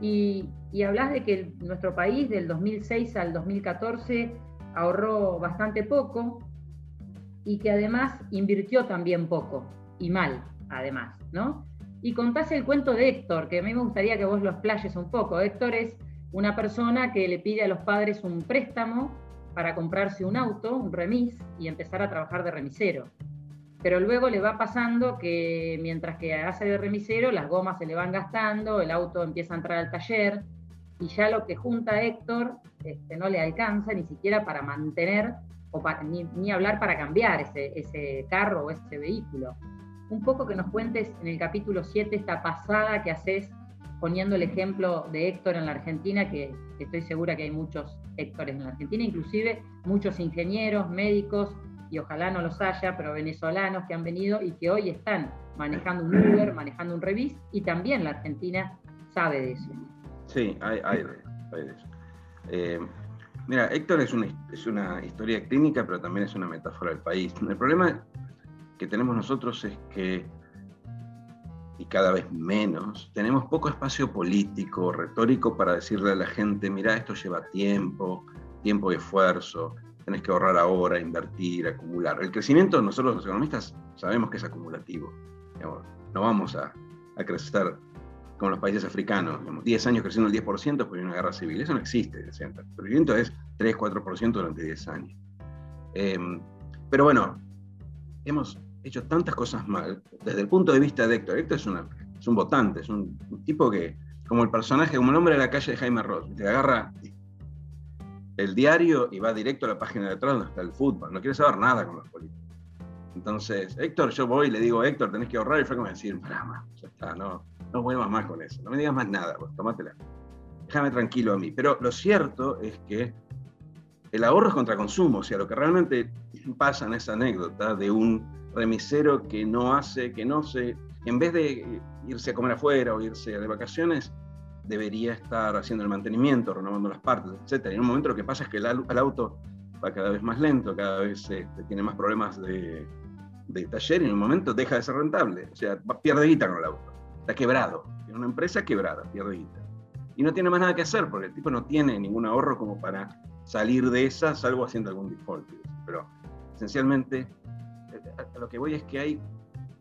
Y, y hablás de que nuestro país del 2006 al 2014 ahorró bastante poco y que además invirtió también poco y mal además, ¿no? Y contás el cuento de Héctor, que a mí me gustaría que vos lo explayes un poco. Héctor es una persona que le pide a los padres un préstamo para comprarse un auto, un remis, y empezar a trabajar de remisero. Pero luego le va pasando que mientras que hace de remisero, las gomas se le van gastando, el auto empieza a entrar al taller, y ya lo que junta Héctor este, no le alcanza ni siquiera para mantener, o ni, hablar para cambiar ese, ese carro o ese vehículo un poco que nos cuentes en el capítulo 7 esta pasada que haces poniendo el ejemplo de Héctor en la Argentina, que, estoy segura que hay muchos Héctores en la Argentina, inclusive muchos ingenieros, médicos, y ojalá no los haya, pero venezolanos que han venido y que hoy están manejando un Uber, manejando un Revis, y también la Argentina sabe de eso. Sí, hay, de, eso. Eh, mira, Héctor es una, es una historia clínica, pero también es una metáfora del país. El problema que tenemos nosotros es que, y cada vez menos, tenemos poco espacio político, retórico para decirle a la gente, mira, esto lleva tiempo, tiempo y esfuerzo, tenés que ahorrar ahora, invertir, acumular. El crecimiento, nosotros los economistas sabemos que es acumulativo. no vamos a, crecer como los países africanos, 10 años creciendo el 10% después de una guerra civil. Eso no existe. El crecimiento es 3-4% durante 10 años. Em, pero bueno, hemos hecho tantas cosas mal, desde el punto de vista de Héctor. Héctor es, una, es un votante, es un, tipo que, como el personaje, como el hombre de la calle de Jaime Ross, te agarra el diario y va directo a la página de atrás donde está el fútbol, no quiere saber nada con los políticos. Entonces, Héctor, yo voy y le digo, Héctor, tenés que ahorrar, y fue como decir, pará, ya está, no, no vuelvas más con eso, no me digas más nada, pues, tomátela. Déjame tranquilo a mí. Pero lo cierto es que el ahorro es contra consumo, o sea, lo que realmente pasa en esa anécdota de un remisero que no hace, que no se, en vez de irse a comer afuera o irse de vacaciones, debería estar haciendo el mantenimiento, renovando las partes, etc. Y en un momento lo que pasa es que el, auto va cada vez más lento, cada vez este, tiene más problemas de, taller y en un momento deja de ser rentable, o sea, pierde guita con el auto, está quebrado, tiene una empresa quebrada, pierde guita. Y no tiene más nada que hacer porque el tipo no tiene ningún ahorro como para salir de esa, salvo haciendo algún default. Pero esencialmente a lo que voy es que hay,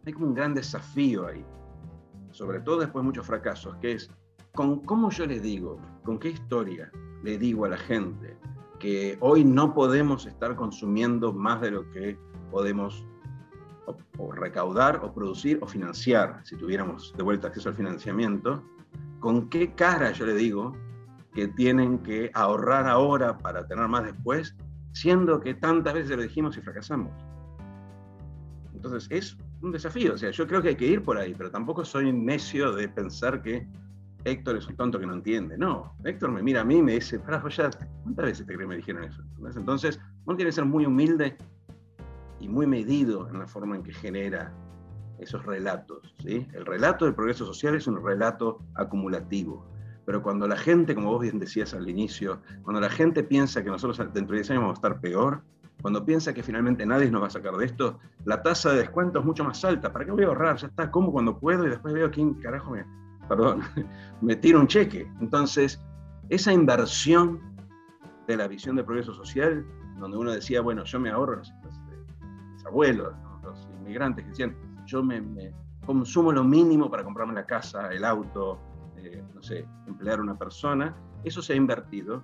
hay como un gran desafío ahí, sobre todo después de muchos fracasos, que es con cómo yo le digo, con qué historia le digo a la gente que hoy no podemos estar consumiendo más de lo que podemos recaudar o producir o financiar, si tuviéramos de vuelta acceso al financiamiento, ¿con qué cara yo le digo que tienen que ahorrar ahora para tener más después, siendo que tantas veces lo dijimos y fracasamos? Entonces es un desafío, o sea, yo creo que hay que ir por ahí, pero tampoco soy necio de pensar que Héctor es un tonto que no entiende. No, Héctor me mira a mí y me dice, para ya, ¿cuántas veces te que me dijeron eso? Entonces, uno tiene que ser muy humilde y muy medido en la forma en que genera esos relatos. ¿sí? El relato del progreso social es un relato acumulativo. Pero cuando la gente, como vos bien decías al inicio, cuando la gente piensa que nosotros dentro de 10 años vamos a estar peor, cuando piensa que finalmente nadie nos va a sacar de esto, la tasa de descuento es mucho más alta. ¿Para qué voy a ahorrar? Ya está, como cuando puedo y después veo quién carajo me, perdón, me tira un cheque. Entonces, esa inversión de la visión de progreso social, donde uno decía, bueno, yo me ahorro, abuelos, los inmigrantes que decían, yo me, consumo lo mínimo para comprarme la casa, el auto, eh, no sé, emplear a una persona, eso se ha invertido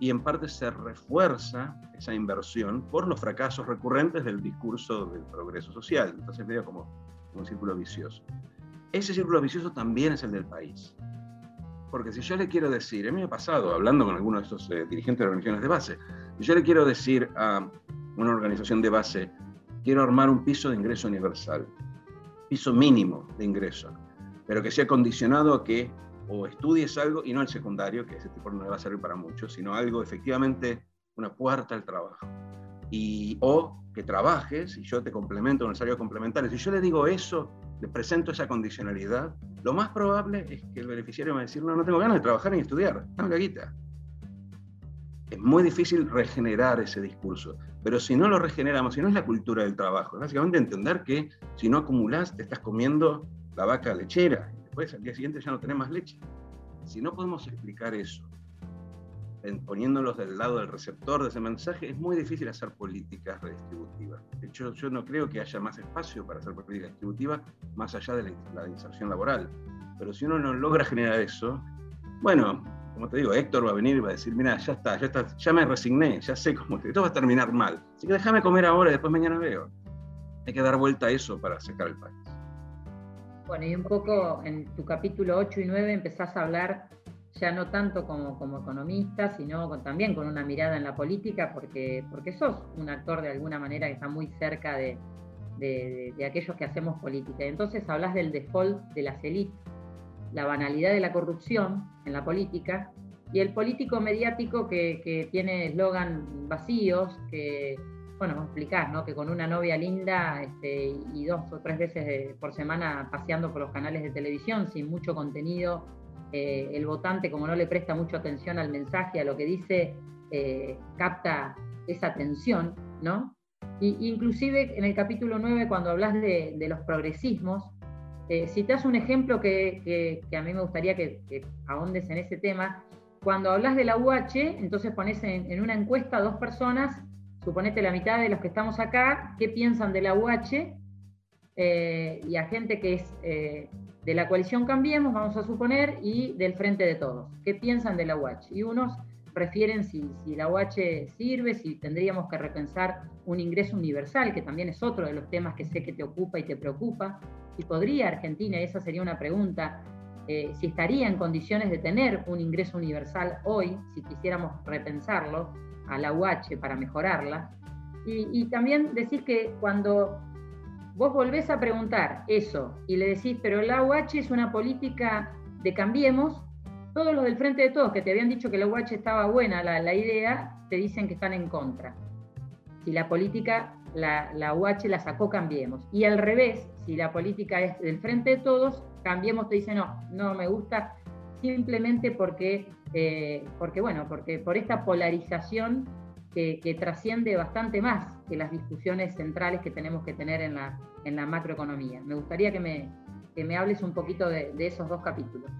y en parte se refuerza esa inversión por los fracasos recurrentes del discurso del progreso social. Entonces medio como un círculo vicioso. Ese círculo vicioso también es el del país. Porque si yo le quiero decir, a mí me ha pasado, hablando con algunos de estos eh, dirigentes de organizaciones de base, si yo le quiero decir a una organización de base, quiero armar un piso de ingreso universal, piso mínimo de ingreso, pero que sea condicionado a que o estudies algo y no el secundario, que ese tipo no le va a servir para mucho, sino algo efectivamente una puerta al trabajo. Y, o que trabajes y yo te complemento con el salario complementario. Si yo le digo eso, le presento esa condicionalidad, lo más probable es que el beneficiario me va a decir, no, no tengo ganas de trabajar ni estudiar, dame la guita. Es muy difícil regenerar ese discurso. Pero si no lo regeneramos, si no es la cultura del trabajo, es básicamente entender que si no acumulas, te estás comiendo la vaca lechera. Después al día siguiente ya no tenés más leche. Si no podemos explicar eso, poniéndolos del lado del receptor de ese mensaje, es muy difícil hacer políticas redistributivas. De hecho, yo no creo que haya más espacio para hacer política distributiva más allá de la, la inserción laboral. Pero si uno no logra generar eso, bueno, como te digo, Héctor va a venir y va a decir, mira, ya está, ya está, ya me resigné, ya sé cómo esto va a terminar mal. Así que déjame comer ahora y después mañana veo. Hay que dar vuelta a eso para sacar el país. Bueno, y un poco en tu capítulo 8 y 9 empezás a hablar ya no tanto como, como economista, sino también con una mirada en la política, porque, porque sos un actor de alguna manera que está muy cerca de, de, de aquellos que hacemos política. Entonces hablas del default de las élites la banalidad de la corrupción en la política y el político mediático que, tiene eslogan vacíos, que, bueno, explicar, ¿no? Que con una novia linda este, y dos o tres veces por semana paseando por los canales de televisión sin mucho contenido, eh, el votante como no le presta mucha atención al mensaje, a lo que dice, eh, capta esa atención, ¿no? Y, inclusive en el capítulo 9, cuando hablas de, los progresismos, eh, das un ejemplo que, a mí me gustaría que, ahondes en ese tema, cuando hablas de la UH, entonces pones en, una encuesta a dos personas, suponete la mitad de los que estamos acá, qué piensan de la UH, y a gente que es eh, de la coalición Cambiemos, vamos a suponer, y del Frente de Todos, qué piensan de la UH. Y unos prefieren si, la UH sirve, si tendríamos que repensar un ingreso universal, que también es otro de los temas que sé que te ocupa y te preocupa si podría Argentina, esa sería una pregunta, eh, si estaría en condiciones de tener un ingreso universal hoy, si quisiéramos repensarlo, a la UH para mejorarla. Y, también decís que cuando vos volvés a preguntar eso y le decís, pero la UH es una política de cambiemos, todos los del Frente de Todos que te habían dicho que la UH estaba buena, la, la idea, te dicen que están en contra. Si la política, la, la UH la sacó, cambiemos. Y al revés, si la política es del frente de todos, cambiemos, te dice no, no me gusta, simplemente porque, eh, porque bueno, porque por esta polarización que, trasciende bastante más que las discusiones centrales que tenemos que tener en la, en la macroeconomía. Me gustaría que me, que me hables un poquito de, esos dos capítulos.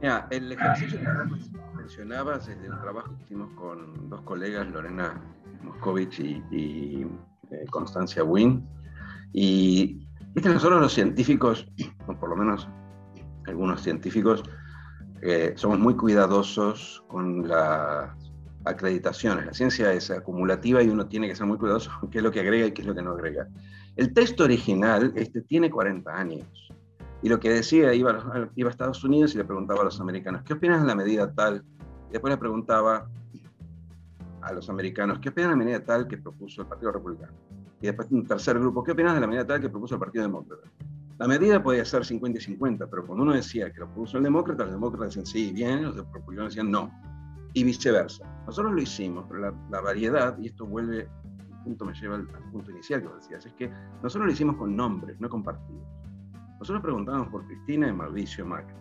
Mira, el ejercicio que mencionabas es del trabajo que hicimos con dos colegas, Lorena Moscovich y, y eh, Constancia Wynn, y que nosotros los científicos, o por lo menos algunos científicos, eh, somos muy cuidadosos con las acreditaciones. La ciencia es acumulativa y uno tiene que ser muy cuidadoso con qué es lo que agrega y qué es lo que no agrega. El texto original este, tiene 40 años. Y lo que decía, iba a, iba a Estados Unidos y le preguntaba a los americanos, ¿qué opinas de la medida tal? Y después le preguntaba a los americanos, ¿qué opinan de la medida tal que propuso el Partido Republicano? Y después un tercer grupo, ¿qué opinas de la medida tal que propuso el Partido Demócrata? La medida podía ser 50 y 50, pero cuando uno decía que lo propuso el demócrata, los demócratas decían sí, bien, los republicanos decían no, y viceversa. Nosotros lo hicimos, pero la, variedad, y esto vuelve, un punto me lleva al, punto inicial que vos decías, es que nosotros lo hicimos con nombres, no con partidos. Nosotros preguntábamos por Cristina y Mauricio Macri.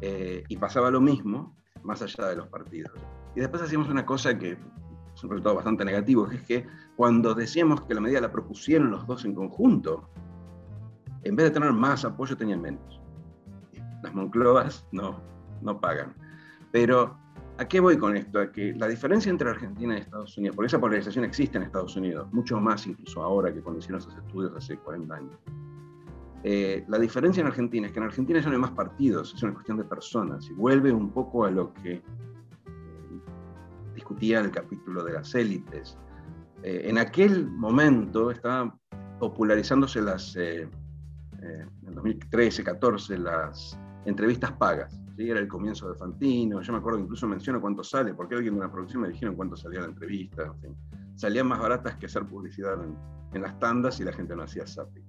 Eh, y pasaba lo mismo más allá de los partidos. Y después hacíamos una cosa que es un resultado bastante negativo, que es que cuando decíamos que la medida la propusieron los dos en conjunto, en vez de tener más apoyo, tenían menos. Las Monclovas no, no pagan. Pero, ¿a qué voy con esto? A que la diferencia entre Argentina y Estados Unidos, porque esa polarización existe en Estados Unidos, mucho más incluso ahora que cuando hicieron esos estudios hace 40 años. Eh, la diferencia en Argentina es que en Argentina ya no hay más partidos, es una cuestión de personas, y vuelve un poco a lo que eh, discutía el capítulo de las élites. Eh, en aquel momento estaban popularizándose las, eh, en 2013, 14, las entrevistas pagas. ¿sí? Era el comienzo de Fantino. Yo me acuerdo, incluso menciono cuánto sale, porque alguien de una producción me dijeron cuánto salía la entrevista. Salían más baratas que hacer publicidad en, en, las tandas y la gente no hacía zapping.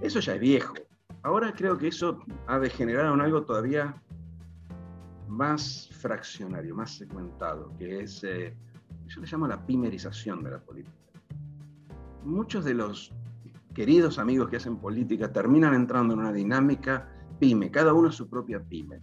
Eso ya es viejo. Ahora creo que eso ha degenerado en algo todavía más fraccionario, más segmentado, que es, eh, yo le llamo la pimerización de la política. Muchos de los queridos amigos que hacen política terminan entrando en una dinámica pyme, cada uno su propia pyme.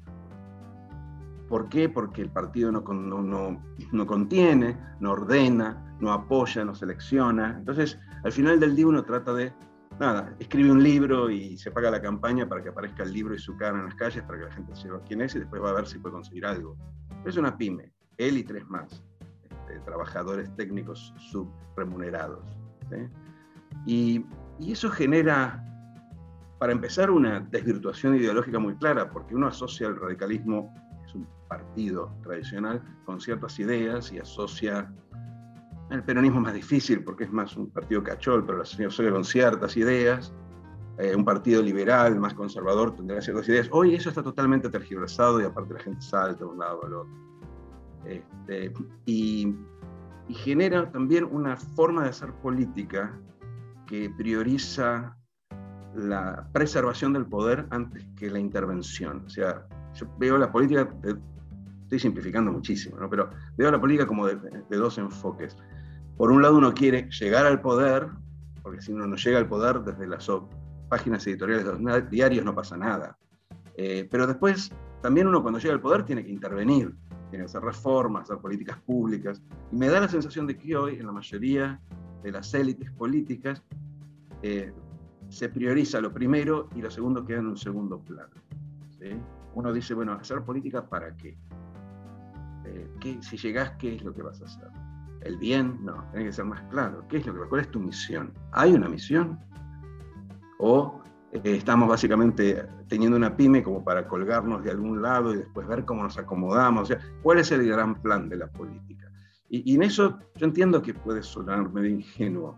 ¿Por qué? Porque el partido no, no, no, contiene, no ordena, no apoya, no selecciona. Entonces, al final del día uno trata de, nada, escribe un libro y se paga la campaña para que aparezca el libro y su cara en las calles para que la gente sepa quién es y después va a ver si puede conseguir algo. Es una pyme, él y tres más, este, trabajadores técnicos subremunerados. Y y eso genera, para empezar, una desvirtuación ideológica muy clara, porque uno asocia el radicalismo, es un partido tradicional, con ciertas ideas y asocia el peronismo más difícil, porque es más un partido cachol, pero la asocia con ciertas ideas. Eh, un partido liberal, más conservador, tendrá ciertas ideas. Hoy eso está totalmente tergiversado y aparte la gente salta de un lado al otro. Este, y genera también una forma de hacer política que prioriza la preservación del poder antes que la intervención. O sea, yo veo la política, estoy simplificando muchísimo, ¿no? pero veo la política como de, dos enfoques. Por un lado uno quiere llegar al poder, porque si uno no llega al poder desde las páginas editoriales de los diarios no pasa nada. Eh, pero después también uno cuando llega al poder tiene que intervenir, tiene que hacer reformas, hacer políticas públicas. Y me da la sensación de que hoy en la mayoría de las élites políticas, eh, se prioriza lo primero y lo segundo queda en un segundo plano. Uno dice, bueno, hacer política para qué? Eh, ¿qué? Si llegás, ¿qué es lo que vas a hacer? ¿El bien? No, tiene que ser más claro. ¿Qué es lo que, ¿Cuál es tu misión? ¿Hay una misión? ¿O eh, estamos básicamente teniendo una pyme como para colgarnos de algún lado y después ver cómo nos acomodamos? ¿cuál es el gran plan de la política? Y, en eso yo entiendo que puede sonar medio ingenuo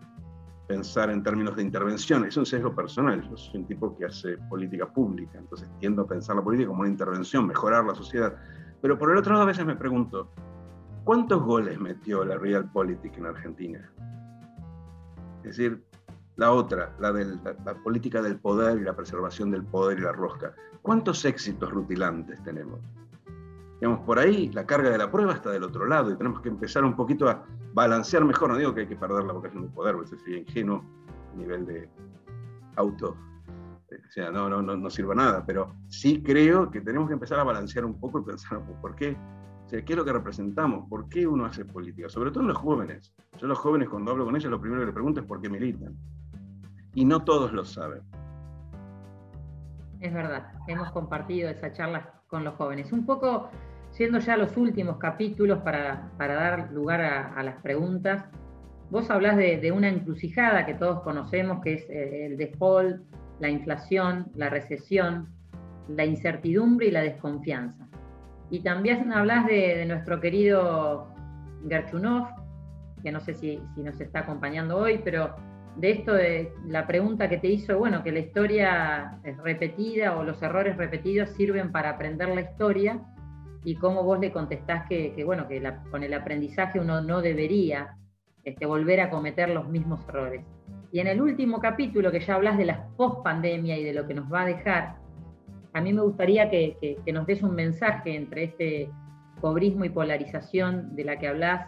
pensar en términos de intervención, es un sesgo personal, yo soy un tipo que hace política pública, entonces tiendo a pensar la política como una intervención, mejorar la sociedad. Pero por el otro lado a veces me pregunto, ¿cuántos goles metió la Realpolitik en Argentina? Es decir, la otra, la de la, la, política del poder y la preservación del poder y la rosca. ¿Cuántos éxitos rutilantes tenemos? Digamos, por ahí la carga de la prueba está del otro lado y tenemos que empezar un poquito a balancear mejor. No digo que hay que perder la vocación del poder, porque sería ingenuo a nivel de auto. O sea, no, no, no, no nada, pero sí creo que tenemos que empezar a balancear un poco y pensar, ¿por qué? O sea, ¿qué es lo que representamos? ¿Por qué uno hace política? Sobre todo los jóvenes. Yo los jóvenes cuando hablo con ellos lo primero que les pregunto es por qué militan. Y no todos lo saben. Es verdad, hemos compartido esa charla con los jóvenes. Un poco siendo ya los últimos capítulos para, dar lugar a, las preguntas, vos hablás de, una encrucijada que todos conocemos, que es eh, el default, la inflación, la recesión, la incertidumbre y la desconfianza. Y también hablas de, nuestro querido Gerchunov, que no sé si, si, nos está acompañando hoy, pero de esto de la pregunta que te hizo, bueno, que la historia es repetida o los errores repetidos sirven para aprender la historia y cómo vos le contestás que, bueno, que con el aprendizaje uno no debería este, volver a cometer los mismos errores. Y en el último capítulo, que ya hablas de la post-pandemia y de lo que nos va a dejar, a mí me gustaría que, nos des un mensaje entre este cobrismo y polarización de la que hablas,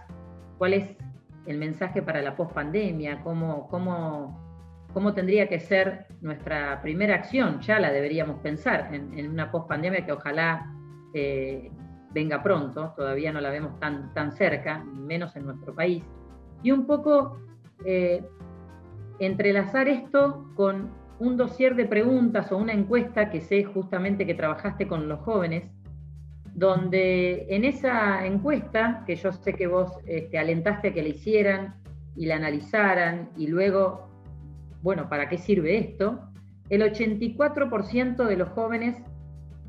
cuál es el mensaje para la pospandemia, cómo, cómo, cómo tendría que ser nuestra primera acción, ya la deberíamos pensar en, una pospandemia que ojalá venga pronto, todavía no la vemos tan, tan cerca, menos en nuestro país, y un poco eh, entrelazar esto con un dossier de preguntas o una encuesta que sé justamente que trabajaste con los jóvenes, donde en esa encuesta, que yo sé que vos este, alentaste a que la hicieran y la analizaran, y luego, bueno, ¿para qué sirve esto? El 84% de los jóvenes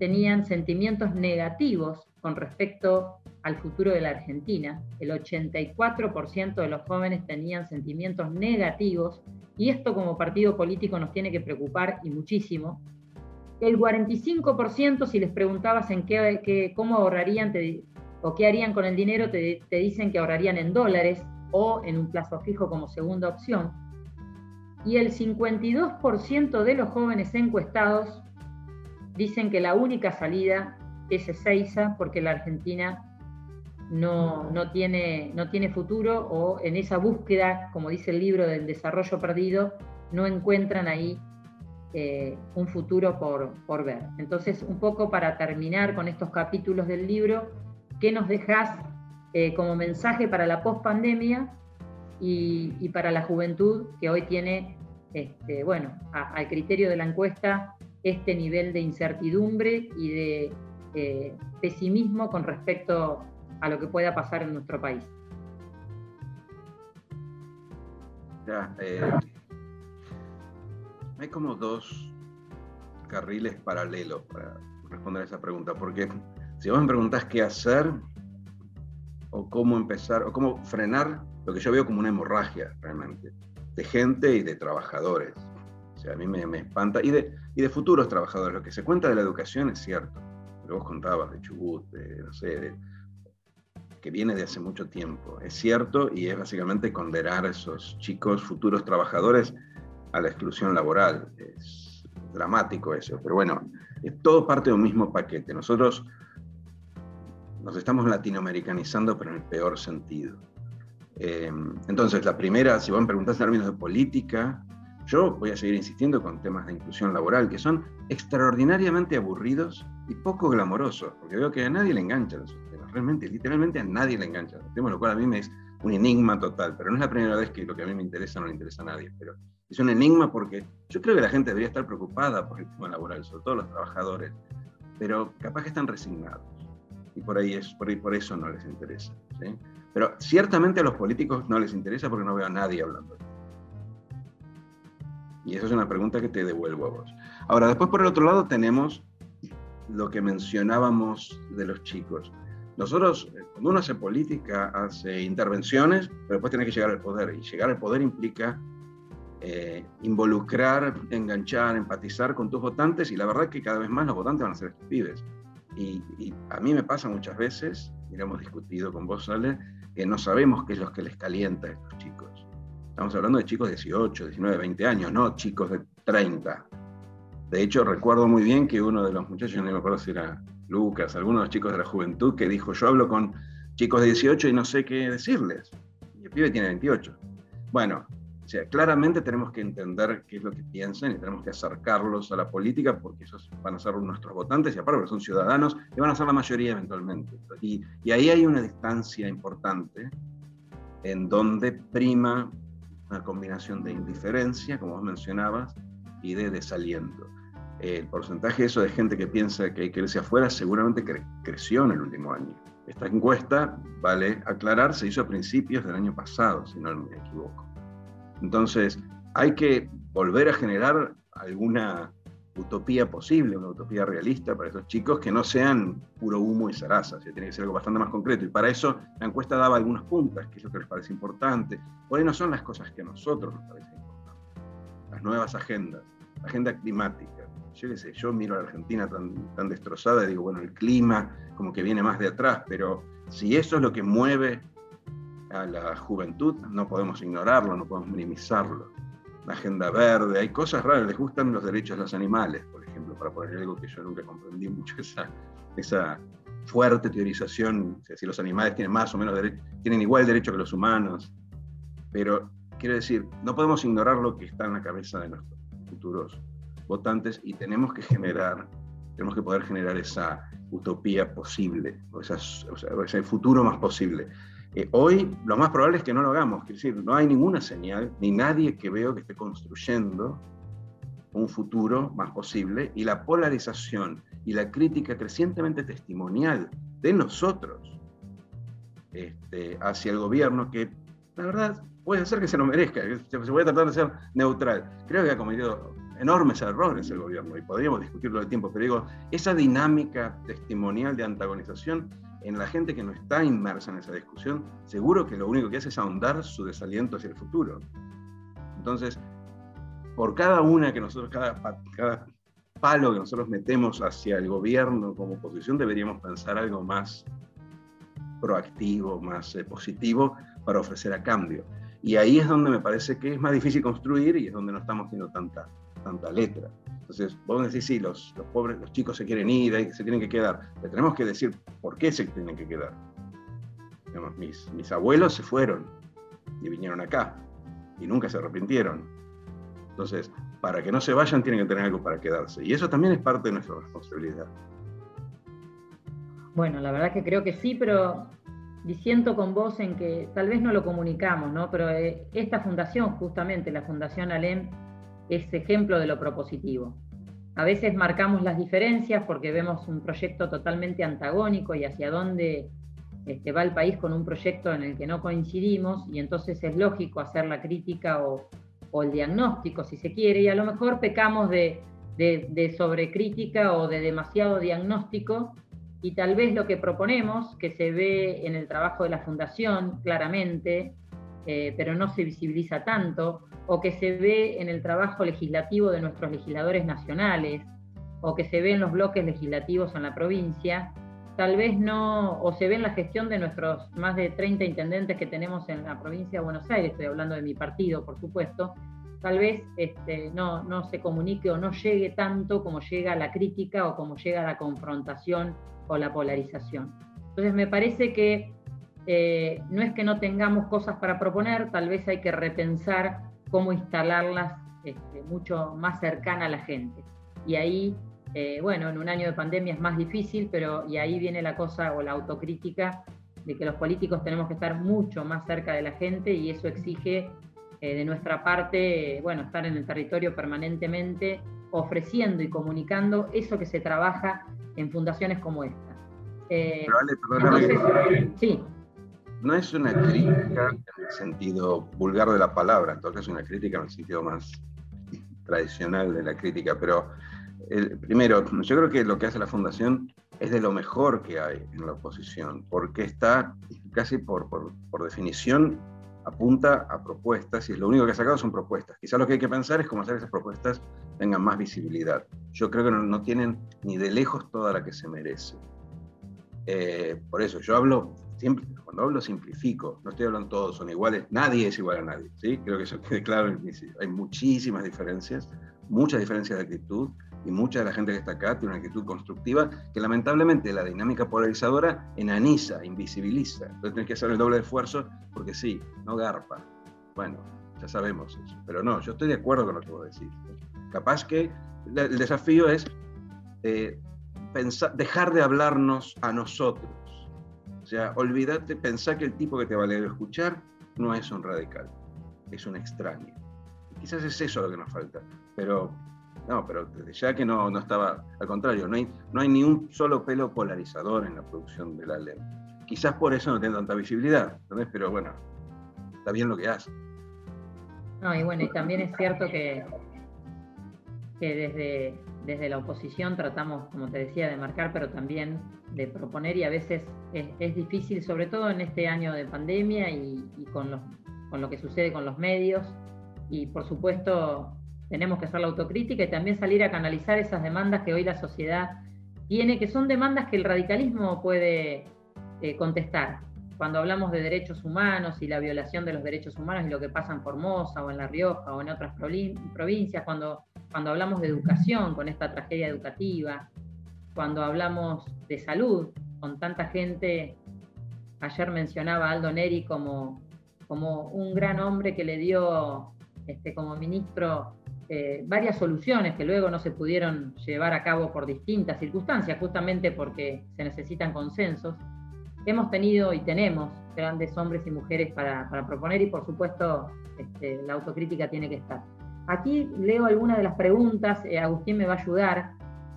tenían sentimientos negativos con respecto al futuro de la Argentina. El 84% de los jóvenes tenían sentimientos negativos y esto como partido político nos tiene que preocupar y muchísimo, el 45% si les preguntabas en qué, cómo ahorrarían o qué harían con el dinero, te, te dicen que ahorrarían en dólares o en un plazo fijo como segunda opción. Y el 52% de los jóvenes encuestados dicen que la única salida es Ezeiza porque la Argentina no, no, tiene, no tiene futuro o en esa búsqueda, como dice el libro del desarrollo perdido, no encuentran ahí eh, un futuro por, ver. Entonces, un poco para terminar con estos capítulos del libro, ¿qué nos dejas eh, como mensaje para la pospandemia y, y para la juventud que hoy tiene, este, bueno, al criterio de la encuesta, este nivel de incertidumbre y de eh, pesimismo con respecto a lo que pueda pasar en nuestro país? Ya, hay como dos carriles paralelos para responder a esa pregunta, porque si vos me preguntás qué hacer o cómo empezar o cómo frenar lo que yo veo como una hemorragia realmente, de gente y de trabajadores. O sea, a mí me, espanta, y de, y de futuros trabajadores. Lo que se cuenta de la educación es cierto, lo que vos contabas de Chubut, de, no sé, que viene de hace mucho tiempo. Es cierto y es básicamente condenar a esos chicos futuros trabajadores a la exclusión laboral. Es dramático eso, pero bueno, es todo parte de un mismo paquete. Nosotros nos estamos latinoamericanizando, pero en el peor sentido. Eh, entonces, la primera, si vos me preguntás en términos de política, yo voy a seguir insistiendo con temas de inclusión laboral, que son extraordinariamente aburridos y poco glamorosos, porque veo que a nadie le enganchan esos temas, realmente, literalmente a nadie le enganchan esos temas, lo cual a mí me es un enigma total, pero no es la primera vez que lo que a mí me interesa no le interesa a nadie, pero es un enigma porque yo creo que la gente debería estar preocupada por el tema laboral, sobre todo los trabajadores, pero capaz que están resignados y por ahí es por, ahí, por eso no les interesa. Pero ciertamente a los políticos no les interesa porque no veo a nadie hablando. Y eso es una pregunta que te devuelvo a vos. Ahora, después por el otro lado tenemos lo que mencionábamos de los chicos. Nosotros, eh, cuando uno hace política, hace intervenciones, pero después tiene que llegar al poder. Y llegar al poder implica eh, involucrar, enganchar, empatizar con tus votantes y la verdad es que cada vez más los votantes van a ser estos pibes. Y, a mí me pasa muchas veces, y hemos discutido con vos, Ale, que no sabemos qué es lo que les calienta a estos chicos. Estamos hablando de chicos de 18, 19, 20 años, no chicos de 30. De hecho, recuerdo muy bien que uno de los muchachos, no me acuerdo si era Lucas, alguno de los chicos de la juventud, que dijo, yo hablo con chicos de 18 y no sé qué decirles. Y el pibe tiene 28. Bueno, o sea, claramente tenemos que entender qué es lo que piensan y tenemos que acercarlos a la política porque esos van a ser nuestros votantes y aparte son ciudadanos y van a ser la mayoría eventualmente. Y, y ahí hay una distancia importante en donde prima una combinación de indiferencia, como vos mencionabas, y de desaliento. El porcentaje eso de gente que piensa que hay que irse afuera seguramente creció en el último año. Esta encuesta, vale aclarar, se hizo a principios del año pasado, si no me equivoco. Entonces, hay que volver a generar alguna utopía posible, una utopía realista para estos chicos que no sean puro humo y zaraza, tiene que ser algo bastante más concreto. Y para eso la encuesta daba algunas puntas, que es lo que les parece importante. Por ahí no son las cosas que a nosotros nos parecen importantes. Las nuevas agendas, la agenda climática. Yo qué sé, yo miro a la Argentina tan, tan destrozada y digo, bueno, el clima como que viene más de atrás, pero si eso es lo que mueve a la juventud, no podemos ignorarlo, no podemos minimizarlo la agenda verde, hay cosas raras, les gustan los derechos de los animales, por ejemplo, para poner algo que yo nunca comprendí mucho, esa, esa fuerte teorización, si los animales tienen más o menos derecho, tienen igual derecho que los humanos, pero quiero decir, no podemos ignorar lo que está en la cabeza de nuestros futuros votantes y tenemos que generar, tenemos que poder generar esa utopía posible, o, o ese futuro más posible. Eh, hoy lo más probable es que no lo hagamos, es decir, no hay ninguna señal, ni nadie que veo que esté construyendo un futuro más posible y la polarización y la crítica crecientemente testimonial de nosotros este, hacia el gobierno, que la verdad puede ser que se lo merezca, se voy a tratar de ser neutral. Creo que ha cometido enormes errores el gobierno y podríamos discutirlo de tiempo, pero digo, esa dinámica testimonial de antagonización en la gente que no está inmersa en esa discusión, seguro que lo único que hace es ahondar su desaliento hacia el futuro. Entonces, por cada una que nosotros, cada, palo que nosotros metemos hacia el gobierno como oposición, deberíamos pensar algo más proactivo, más eh, positivo para ofrecer a cambio. Y ahí es donde me parece que es más difícil construir y es donde no estamos teniendo tanta, tanta letra. Entonces, vos decís, sí, los, los pobres, los chicos se quieren ir, y se tienen que quedar. Le tenemos que decir por qué se tienen que quedar. mis, mis abuelos se fueron y vinieron acá y nunca se arrepintieron. Entonces, para que no se vayan, tienen que tener algo para quedarse. Y eso también es parte de nuestra responsabilidad. Bueno, la verdad que creo que sí, pero diciendo con vos en que tal vez no lo comunicamos, ¿no? Pero eh, esta fundación, justamente la Fundación Alem, es ejemplo de lo propositivo. A veces marcamos las diferencias porque vemos un proyecto totalmente antagónico y hacia dónde este, va el país con un proyecto en el que no coincidimos y entonces es lógico hacer la crítica o, el diagnóstico si se quiere y a lo mejor pecamos de, de, sobrecrítica o de demasiado diagnóstico y tal vez lo que proponemos, que se ve en el trabajo de la fundación claramente, eh, pero no se visibiliza tanto, o que se ve en el trabajo legislativo de nuestros legisladores nacionales, o que se ve en los bloques legislativos en la provincia, tal vez no, o se ve en la gestión de nuestros más de 30 intendentes que tenemos en la provincia de Buenos Aires, estoy hablando de mi partido, por supuesto, tal vez este, no, no se comunique o no llegue tanto como llega la crítica o como llega la confrontación o la polarización. Entonces me parece que eh, no es que no tengamos cosas para proponer, tal vez hay que repensar cómo instalarlas este, mucho más cercana a la gente. Y ahí, eh, bueno, en un año de pandemia es más difícil, pero y ahí viene la cosa o la autocrítica de que los políticos tenemos que estar mucho más cerca de la gente y eso exige eh, de nuestra parte, bueno, estar en el territorio permanentemente ofreciendo y comunicando eso que se trabaja en fundaciones como esta. Eh, sí no es una crítica en el sentido vulgar de la palabra, entonces es una crítica en el sentido más tradicional de la crítica, pero primero, yo creo que lo que hace la Fundación es de lo mejor que hay en la oposición, porque está casi por, por, definición apunta a propuestas y lo único que ha sacado son propuestas. Quizás lo que hay que pensar es cómo hacer esas propuestas tengan más visibilidad. Yo creo que no, tienen ni de lejos toda la que se merece. Eh, por eso, yo hablo cuando hablo simplifico, no estoy hablando todos son iguales, nadie es igual a nadie, ¿sí? Creo que eso quede claro Hay muchísimas diferencias, muchas diferencias de actitud y mucha de la gente que está acá tiene una actitud constructiva que lamentablemente la dinámica polarizadora enaniza, invisibiliza. Entonces tienes que hacer el doble esfuerzo porque sí, no garpa. Bueno, ya sabemos eso. Pero no, yo estoy de acuerdo con lo que vos decís. Capaz que el desafío es eh, dejar de hablarnos a nosotros sea, olvídate, pensá que el tipo que te va a leer escuchar no es un radical, es un extraño. Quizás es eso lo que nos falta, pero no, pero desde ya que no, no estaba, al contrario, no hay, no hay ni un solo pelo polarizador en la producción de la ley. Quizás por eso no tiene tanta visibilidad, ¿entendés? Pero bueno, está bien lo que hace. No, y bueno, y también es cierto que que desde, desde la oposición tratamos, como te decía, de marcar, pero también de proponer y a veces es, difícil, sobre todo en este año de pandemia y, con, con lo que sucede con los medios. Y por supuesto tenemos que hacer la autocrítica y también salir a canalizar esas demandas que hoy la sociedad tiene, que son demandas que el radicalismo puede eh, contestar. Cuando hablamos de derechos humanos y la violación de los derechos humanos y lo que pasa en Formosa o en La Rioja o en otras provincias, cuando, cuando hablamos de educación con esta tragedia educativa, cuando hablamos de salud con tanta gente, ayer mencionaba Aldo Neri como, como un gran hombre que le dio este, como ministro eh, varias soluciones que luego no se pudieron llevar a cabo por distintas circunstancias, justamente porque se necesitan consensos. Hemos tenido y tenemos grandes hombres y mujeres para, proponer y por supuesto este, la autocrítica tiene que estar. Aquí leo algunas de las preguntas, eh, Agustín me va a ayudar.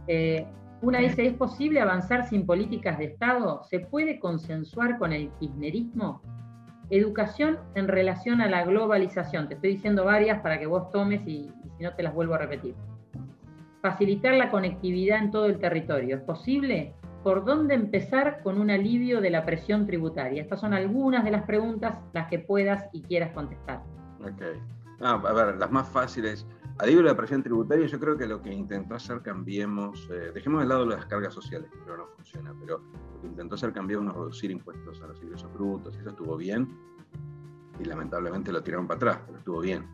Eh, una dice, ¿es posible avanzar sin políticas de Estado? ¿Se puede consensuar con el kirchnerismo? Educación en relación a la globalización. Te estoy diciendo varias para que vos tomes y, si no te las vuelvo a repetir. Facilitar la conectividad en todo el territorio. ¿Es posible? ¿Por dónde empezar con un alivio de la presión tributaria? Estas son algunas de las preguntas, las que puedas y quieras contestar. Ok. a ver, las más fáciles. Alivio de la presión tributaria, yo creo que lo que intentó hacer Cambiemos, eh, dejemos de lado las cargas sociales, que creo no funciona, pero lo que intentó hacer Cambiemos es reducir impuestos a los ingresos brutos, y eso estuvo bien, y lamentablemente lo tiraron para atrás, pero estuvo bien.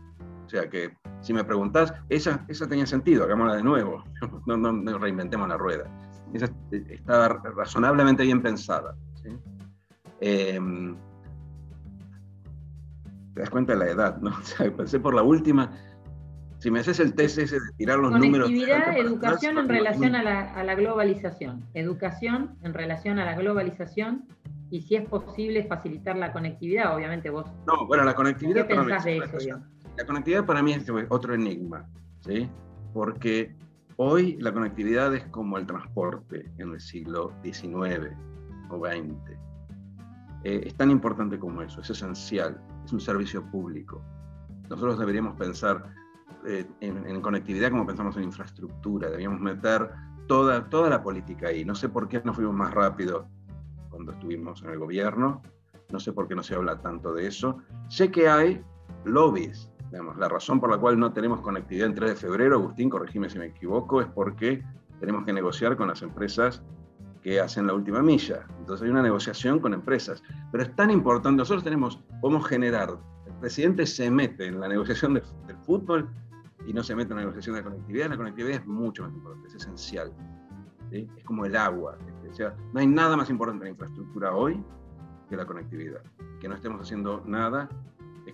O sea que si me preguntás, esa, esa tenía sentido, hagámosla de nuevo, no, no, reinventemos la rueda. Esa estaba razonablemente bien pensada. Em, te das cuenta de la edad, ¿no? O sea, pensé por la última, si me haces el test ese de tirar los números... Conectividad, educación en relación a la, a la, globalización. Educación en relación a la globalización y si es posible facilitar la conectividad, obviamente vos... No, bueno, la conectividad... ¿Qué pensás de eso, la conectividad para mí es otro enigma, ¿sí? Porque hoy la conectividad es como el transporte en el siglo XIX o XX. Eh, es tan importante como eso, es esencial, es un servicio público. Nosotros deberíamos pensar eh, en, conectividad como pensamos en infraestructura, deberíamos meter toda, toda la política ahí. No sé por qué no fuimos más rápido cuando estuvimos en el gobierno, no sé por qué no se habla tanto de eso. Sé que hay lobbies la razón por la cual no tenemos conectividad en 3 de febrero, Agustín, corregime si me equivoco, es porque tenemos que negociar con las empresas que hacen la última milla. Entonces hay una negociación con empresas. Pero es tan importante, nosotros tenemos, podemos generar, el presidente se mete en la negociación del fútbol y no se mete en la negociación de la conectividad. La conectividad es mucho más importante, es esencial. Es como el agua. O sea, no hay nada más importante en la infraestructura hoy que la conectividad. Que no estemos haciendo nada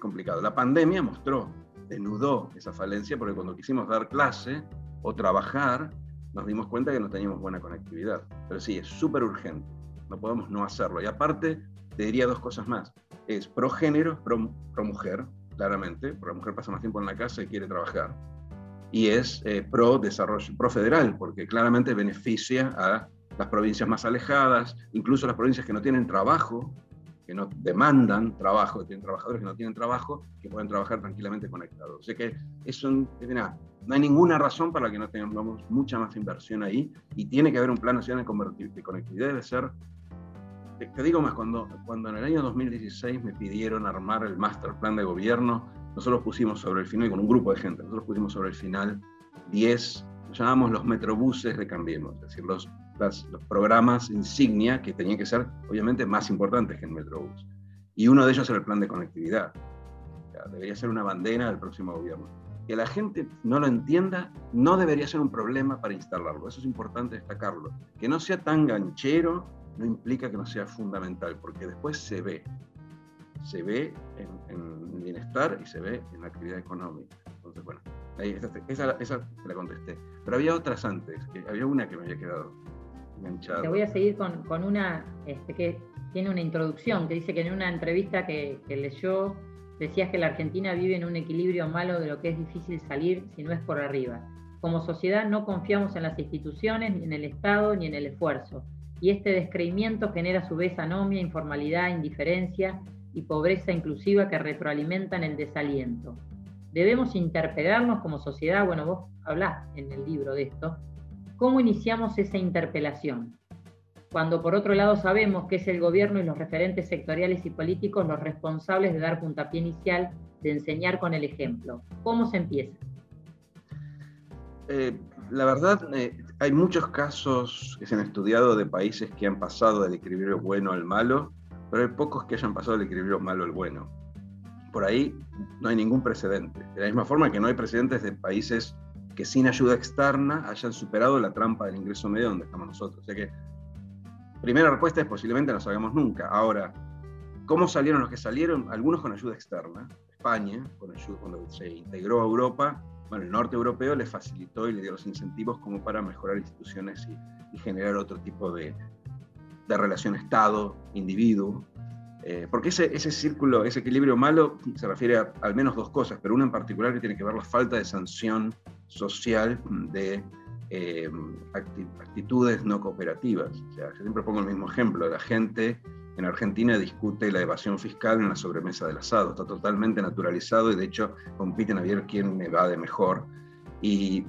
complicado. La pandemia mostró, denudó esa falencia porque cuando quisimos dar clase o trabajar, nos dimos cuenta que no teníamos buena conectividad. Pero sí, es súper urgente, no podemos no hacerlo. Y aparte, te diría dos cosas más. Es pro género, pro, pro mujer, claramente, porque la mujer pasa más tiempo en la casa y quiere trabajar. Y es eh, pro desarrollo, pro federal, porque claramente beneficia a las provincias más alejadas, incluso las provincias que no tienen trabajo, que no demandan trabajo, que tienen trabajadores que no tienen trabajo, que pueden trabajar tranquilamente conectados. O sea que eso, no hay ninguna razón para que no tengamos mucha más inversión ahí y tiene que haber un plan nacional de conectividad. Debe ser, te, digo más, cuando, cuando en el año 2016 me pidieron armar el master plan de gobierno, nosotros pusimos sobre el final, con un grupo de gente, nosotros pusimos sobre el final 10, llamamos los metrobuses de Cambiemos, es decir, los los programas insignia que tenían que ser, obviamente, más importantes que el Metrobús. Y uno de ellos era el plan de conectividad. debería ser una bandera del próximo gobierno. Que la gente no lo entienda no debería ser un problema para instalarlo. Eso es importante destacarlo. Que no sea tan ganchero no implica que no sea fundamental, porque después se ve. Se ve en, bienestar y se ve en la actividad económica. Entonces, bueno, esa, esa, esa, la contesté. Pero había otras antes, que había una que me había quedado te voy a seguir con, una este, que tiene una introducción, que dice que en una entrevista que, leyó decías que la Argentina vive en un equilibrio malo de lo que es difícil salir si no es por arriba. Como sociedad no confiamos en las instituciones, ni en el Estado, ni en el esfuerzo. Y este descreimiento genera a su vez anomia, informalidad, indiferencia y pobreza inclusiva que retroalimentan el desaliento. debemos interpelarnos como sociedad. Bueno, vos hablás en el libro de esto. ¿Cómo iniciamos esa interpelación? Cuando por otro lado sabemos que es el gobierno y los referentes sectoriales y políticos los responsables de dar puntapié inicial, de enseñar con el ejemplo. ¿Cómo se empieza? Eh, la verdad, eh, hay muchos casos que se han estudiado de países que han pasado del equilibrio bueno al malo, pero hay pocos que hayan pasado del equilibrio malo al bueno. Por ahí no hay ningún precedente. De la misma forma que no hay precedentes de países que sin ayuda externa hayan superado la trampa del ingreso medio donde estamos nosotros. O sea que, primera respuesta es posiblemente no sabemos nunca. Ahora, ¿cómo salieron los que salieron? Algunos con ayuda externa. España, con ayuda, cuando se integró a Europa, bueno, el norte europeo le facilitó y le dio los incentivos como para mejorar instituciones y, generar otro tipo de, relación Estado-individuo. Eh, porque ese, ese círculo, ese equilibrio malo se refiere a al menos dos cosas, pero una en particular que tiene que ver la falta de sanción social de eh, actitudes no cooperativas. O sea, yo siempre pongo el mismo ejemplo, la gente en Argentina discute la evasión fiscal en la sobremesa del asado. Está totalmente naturalizado y de hecho compiten a ver quién evade mejor. Y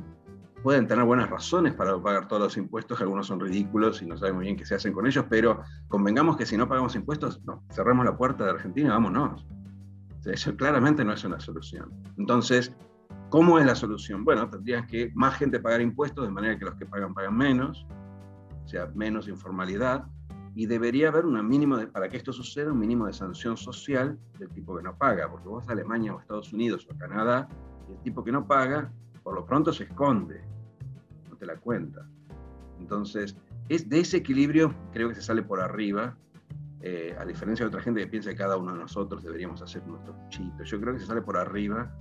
pueden tener buenas razones para pagar todos los impuestos, algunos son ridículos y no sabemos bien qué se hacen con ellos, pero convengamos que si no pagamos impuestos, no, cerramos la puerta de Argentina y vámonos. eso claramente no es una solución. Entonces, ¿cómo es la solución? Bueno, tendrías que más gente pagar impuestos de manera que los que pagan pagan menos, o sea, menos informalidad, y debería haber un mínimo, de, para que esto suceda, un mínimo de sanción social del tipo que no paga, porque vos a Alemania o Estados Unidos o a Canadá, el tipo que no paga, por lo pronto se esconde, no te la cuenta. Entonces, es de ese equilibrio creo que se sale por arriba, eh, a diferencia de otra gente que piensa que cada uno de nosotros deberíamos hacer nuestro cuchito. Yo creo que se sale por arriba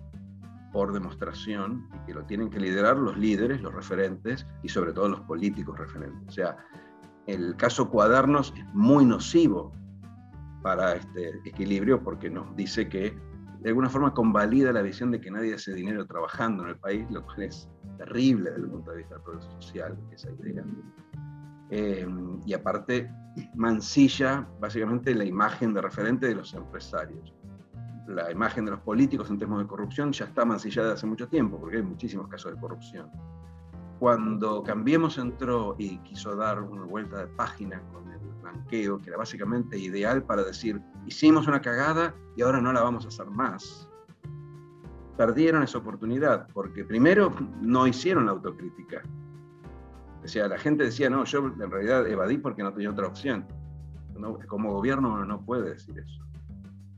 por demostración y que lo tienen que liderar los líderes, los referentes y sobre todo los políticos referentes. O sea, el caso cuadernos es muy nocivo para este equilibrio porque nos dice que de alguna forma convalida la visión de que nadie hace dinero trabajando en el país, lo cual es terrible desde el punto de vista social, esa idea. Eh, y aparte, mancilla básicamente la imagen de referente de los empresarios. La imagen de los políticos en términos de corrupción ya está mancillada hace mucho tiempo, porque hay muchísimos casos de corrupción. Cuando Cambiemos entró y quiso dar una vuelta de página con el blanqueo, que era básicamente ideal para decir, hicimos una cagada y ahora no la vamos a hacer más. Perdieron esa oportunidad porque primero no hicieron la autocrítica. O sea, la gente decía, no, yo en realidad evadí porque no tenía otra opción. como gobierno no puede decir eso.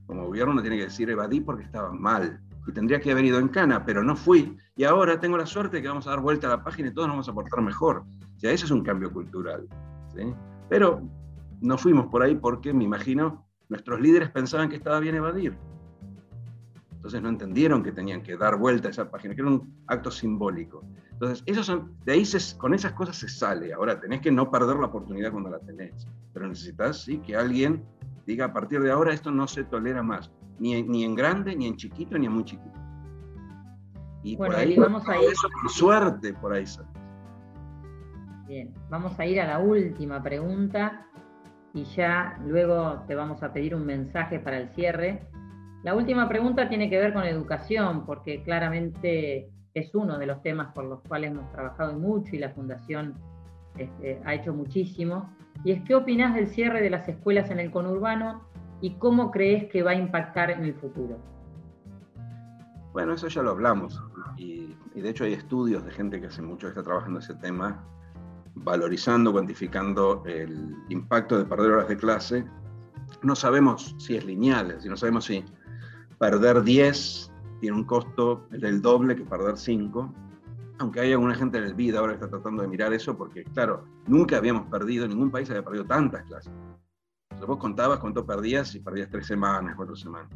Como gobierno no tiene que decir evadí porque estaba mal y tendría que haber ido en cana, pero no fui. Y ahora tengo la suerte de que vamos a dar vuelta a la página y todos nos vamos a portar mejor. O sea, eso es un cambio cultural. Pero no fuimos por ahí porque, me imagino, nuestros líderes pensaban que estaba bien evadir. Entonces no entendieron que tenían que dar vuelta a esa página, que era un acto simbólico. Entonces, esos son, de ahí con esas cosas se sale. Ahora, tenés que no perder la oportunidad cuando la tenés. Pero necesitas, sí, que alguien diga, a partir de ahora esto no se tolera más ni, ni en grande, ni en chiquito, ni en muy chiquito. Y por ahí, vamos a ir. Eso, suerte por ahí. Bien, vamos a ir a la última pregunta y ya luego te vamos a pedir un mensaje para el cierre. La última pregunta tiene que ver con educación, porque claramente es uno de los temas por los cuales hemos trabajado mucho y la Fundación este, ha hecho muchísimo. Y es, ¿qué opinas del cierre de las escuelas en el conurbano y cómo crees que va a impactar en el futuro? Bueno, eso ya lo hablamos y, de hecho hay estudios de gente que hace mucho está trabajando ese tema, valorizando, cuantificando el impacto de perder horas de clase. No sabemos si es lineal, si no sabemos si perder 10 tiene un costo del doble que perder 5, aunque hay alguna gente en el vida ahora que está tratando de mirar eso, porque claro, nunca habíamos perdido, ningún país había perdido tantas clases vos contabas cuánto perdías y perdías tres semanas, cuatro semanas.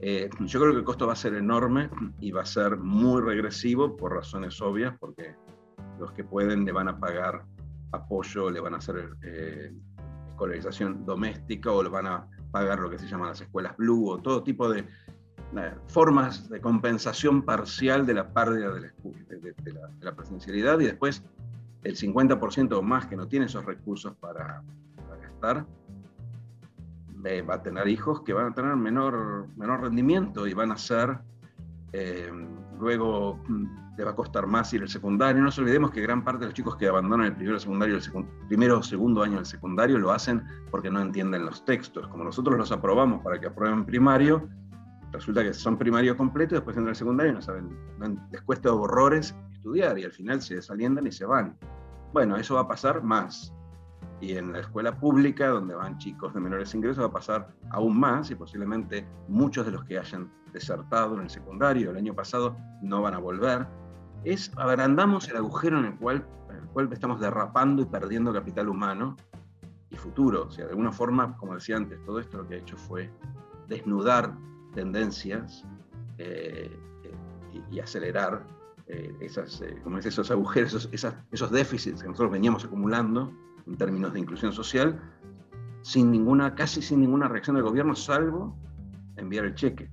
Eh, yo creo que el costo va a ser enorme y va a ser muy regresivo por razones obvias, porque los que pueden le van a pagar apoyo, le van a hacer eh, escolarización doméstica o le van a pagar lo que se llaman las escuelas blue o todo tipo de formas de compensación parcial de la pérdida de la, presencialidad y después el 50% o más que no tiene esos recursos para, para gastar, va a tener hijos que van a tener menor, menor rendimiento y van a ser eh, luego mm, le va a costar más ir al secundario. No nos olvidemos que gran parte de los chicos que abandonan el primero, primero o segundo año del secundario lo hacen porque no entienden los textos. Como nosotros los aprobamos para que aprueben primario, resulta que son primario completo y después entran al secundario y no saben, les cuesta horrores estudiar y al final se desalientan y se van. Bueno, eso va a pasar más. Y en la escuela pública, donde van chicos de menores ingresos, va a pasar aún más y posiblemente muchos de los que hayan desertado en el secundario el año pasado no van a volver. Es, agrandamos el agujero en el cual, en el cual estamos derrapando y perdiendo capital humano y futuro. O sea, de alguna forma, como decía antes, todo esto lo que ha hecho fue desnudar tendencias eh, y, acelerar eh, esas, eh, como esos agujeros, esos, esos déficits que nosotros veníamos acumulando en términos de inclusión social, sin ninguna, casi sin ninguna reacción del gobierno, salvo enviar el cheque.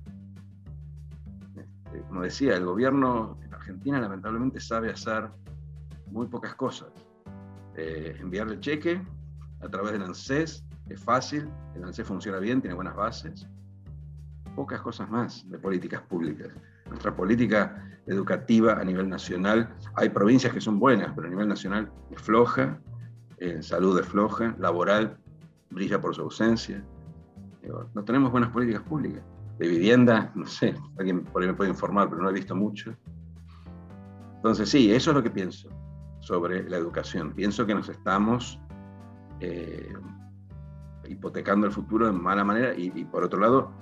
Este, como decía, el gobierno en Argentina lamentablemente sabe hacer muy pocas cosas. Eh, enviar el cheque a través del ANSES es fácil, el ANSES funciona bien, tiene buenas bases. Pocas cosas más de políticas públicas. Nuestra política educativa a nivel nacional, hay provincias que son buenas, pero a nivel nacional es floja, en salud es floja, laboral brilla por su ausencia. No tenemos buenas políticas públicas. De vivienda, no sé, alguien por ahí me puede informar, pero no he visto mucho. Entonces sí, eso es lo que pienso sobre la educación. Pienso que nos estamos eh, hipotecando el futuro de mala manera y, y por otro lado,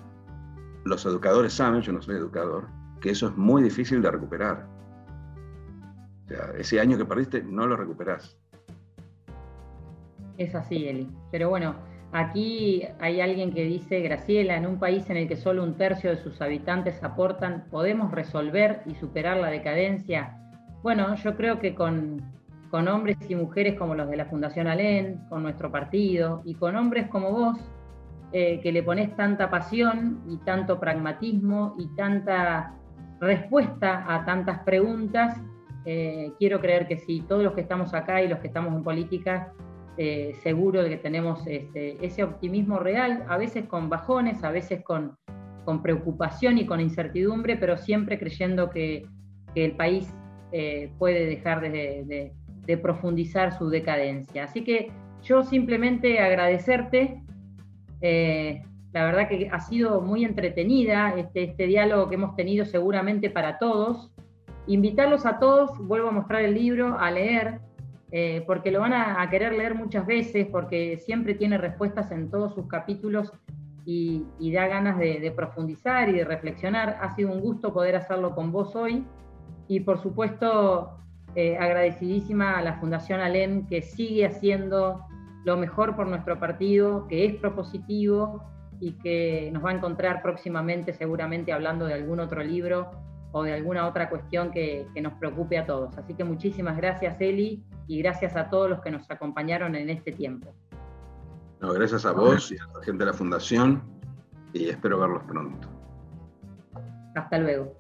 los educadores saben, yo no soy educador, que eso es muy difícil de recuperar. O sea, ese año que perdiste no lo recuperás. Es así, Eli. Pero bueno, aquí hay alguien que dice, Graciela, en un país en el que solo un tercio de sus habitantes aportan, ¿podemos resolver y superar la decadencia? Bueno, yo creo que con, hombres y mujeres como los de la Fundación Alén, con nuestro partido y con hombres como vos, eh, que le pones tanta pasión y tanto pragmatismo y tanta respuesta a tantas preguntas, eh, quiero creer que sí, todos los que estamos acá y los que estamos en política eh, seguro de que tenemos este, ese optimismo real, a veces con bajones, a veces con, preocupación y con incertidumbre, pero siempre creyendo que, el país puede dejar de, profundizar su decadencia. Así que yo simplemente agradecerte. Eh, la verdad que ha sido muy entretenida este, este diálogo que hemos tenido seguramente para todos. Invitarlos a todos, vuelvo a mostrar el libro, a leer, eh, porque lo van a, querer leer muchas veces, porque siempre tiene respuestas en todos sus capítulos y, da ganas de, profundizar y de reflexionar. Ha sido un gusto poder hacerlo con vos hoy y por supuesto eh, agradecidísima a la Fundación Alem que sigue haciendo lo mejor por nuestro partido, que es propositivo y que nos va a encontrar próximamente seguramente hablando de algún otro libro o de alguna otra cuestión que, nos preocupe a todos. Así que muchísimas gracias, Eli, y gracias a todos los que nos acompañaron en este tiempo. gracias a vos y a la gente de la Fundación y espero verlos pronto. Hasta luego.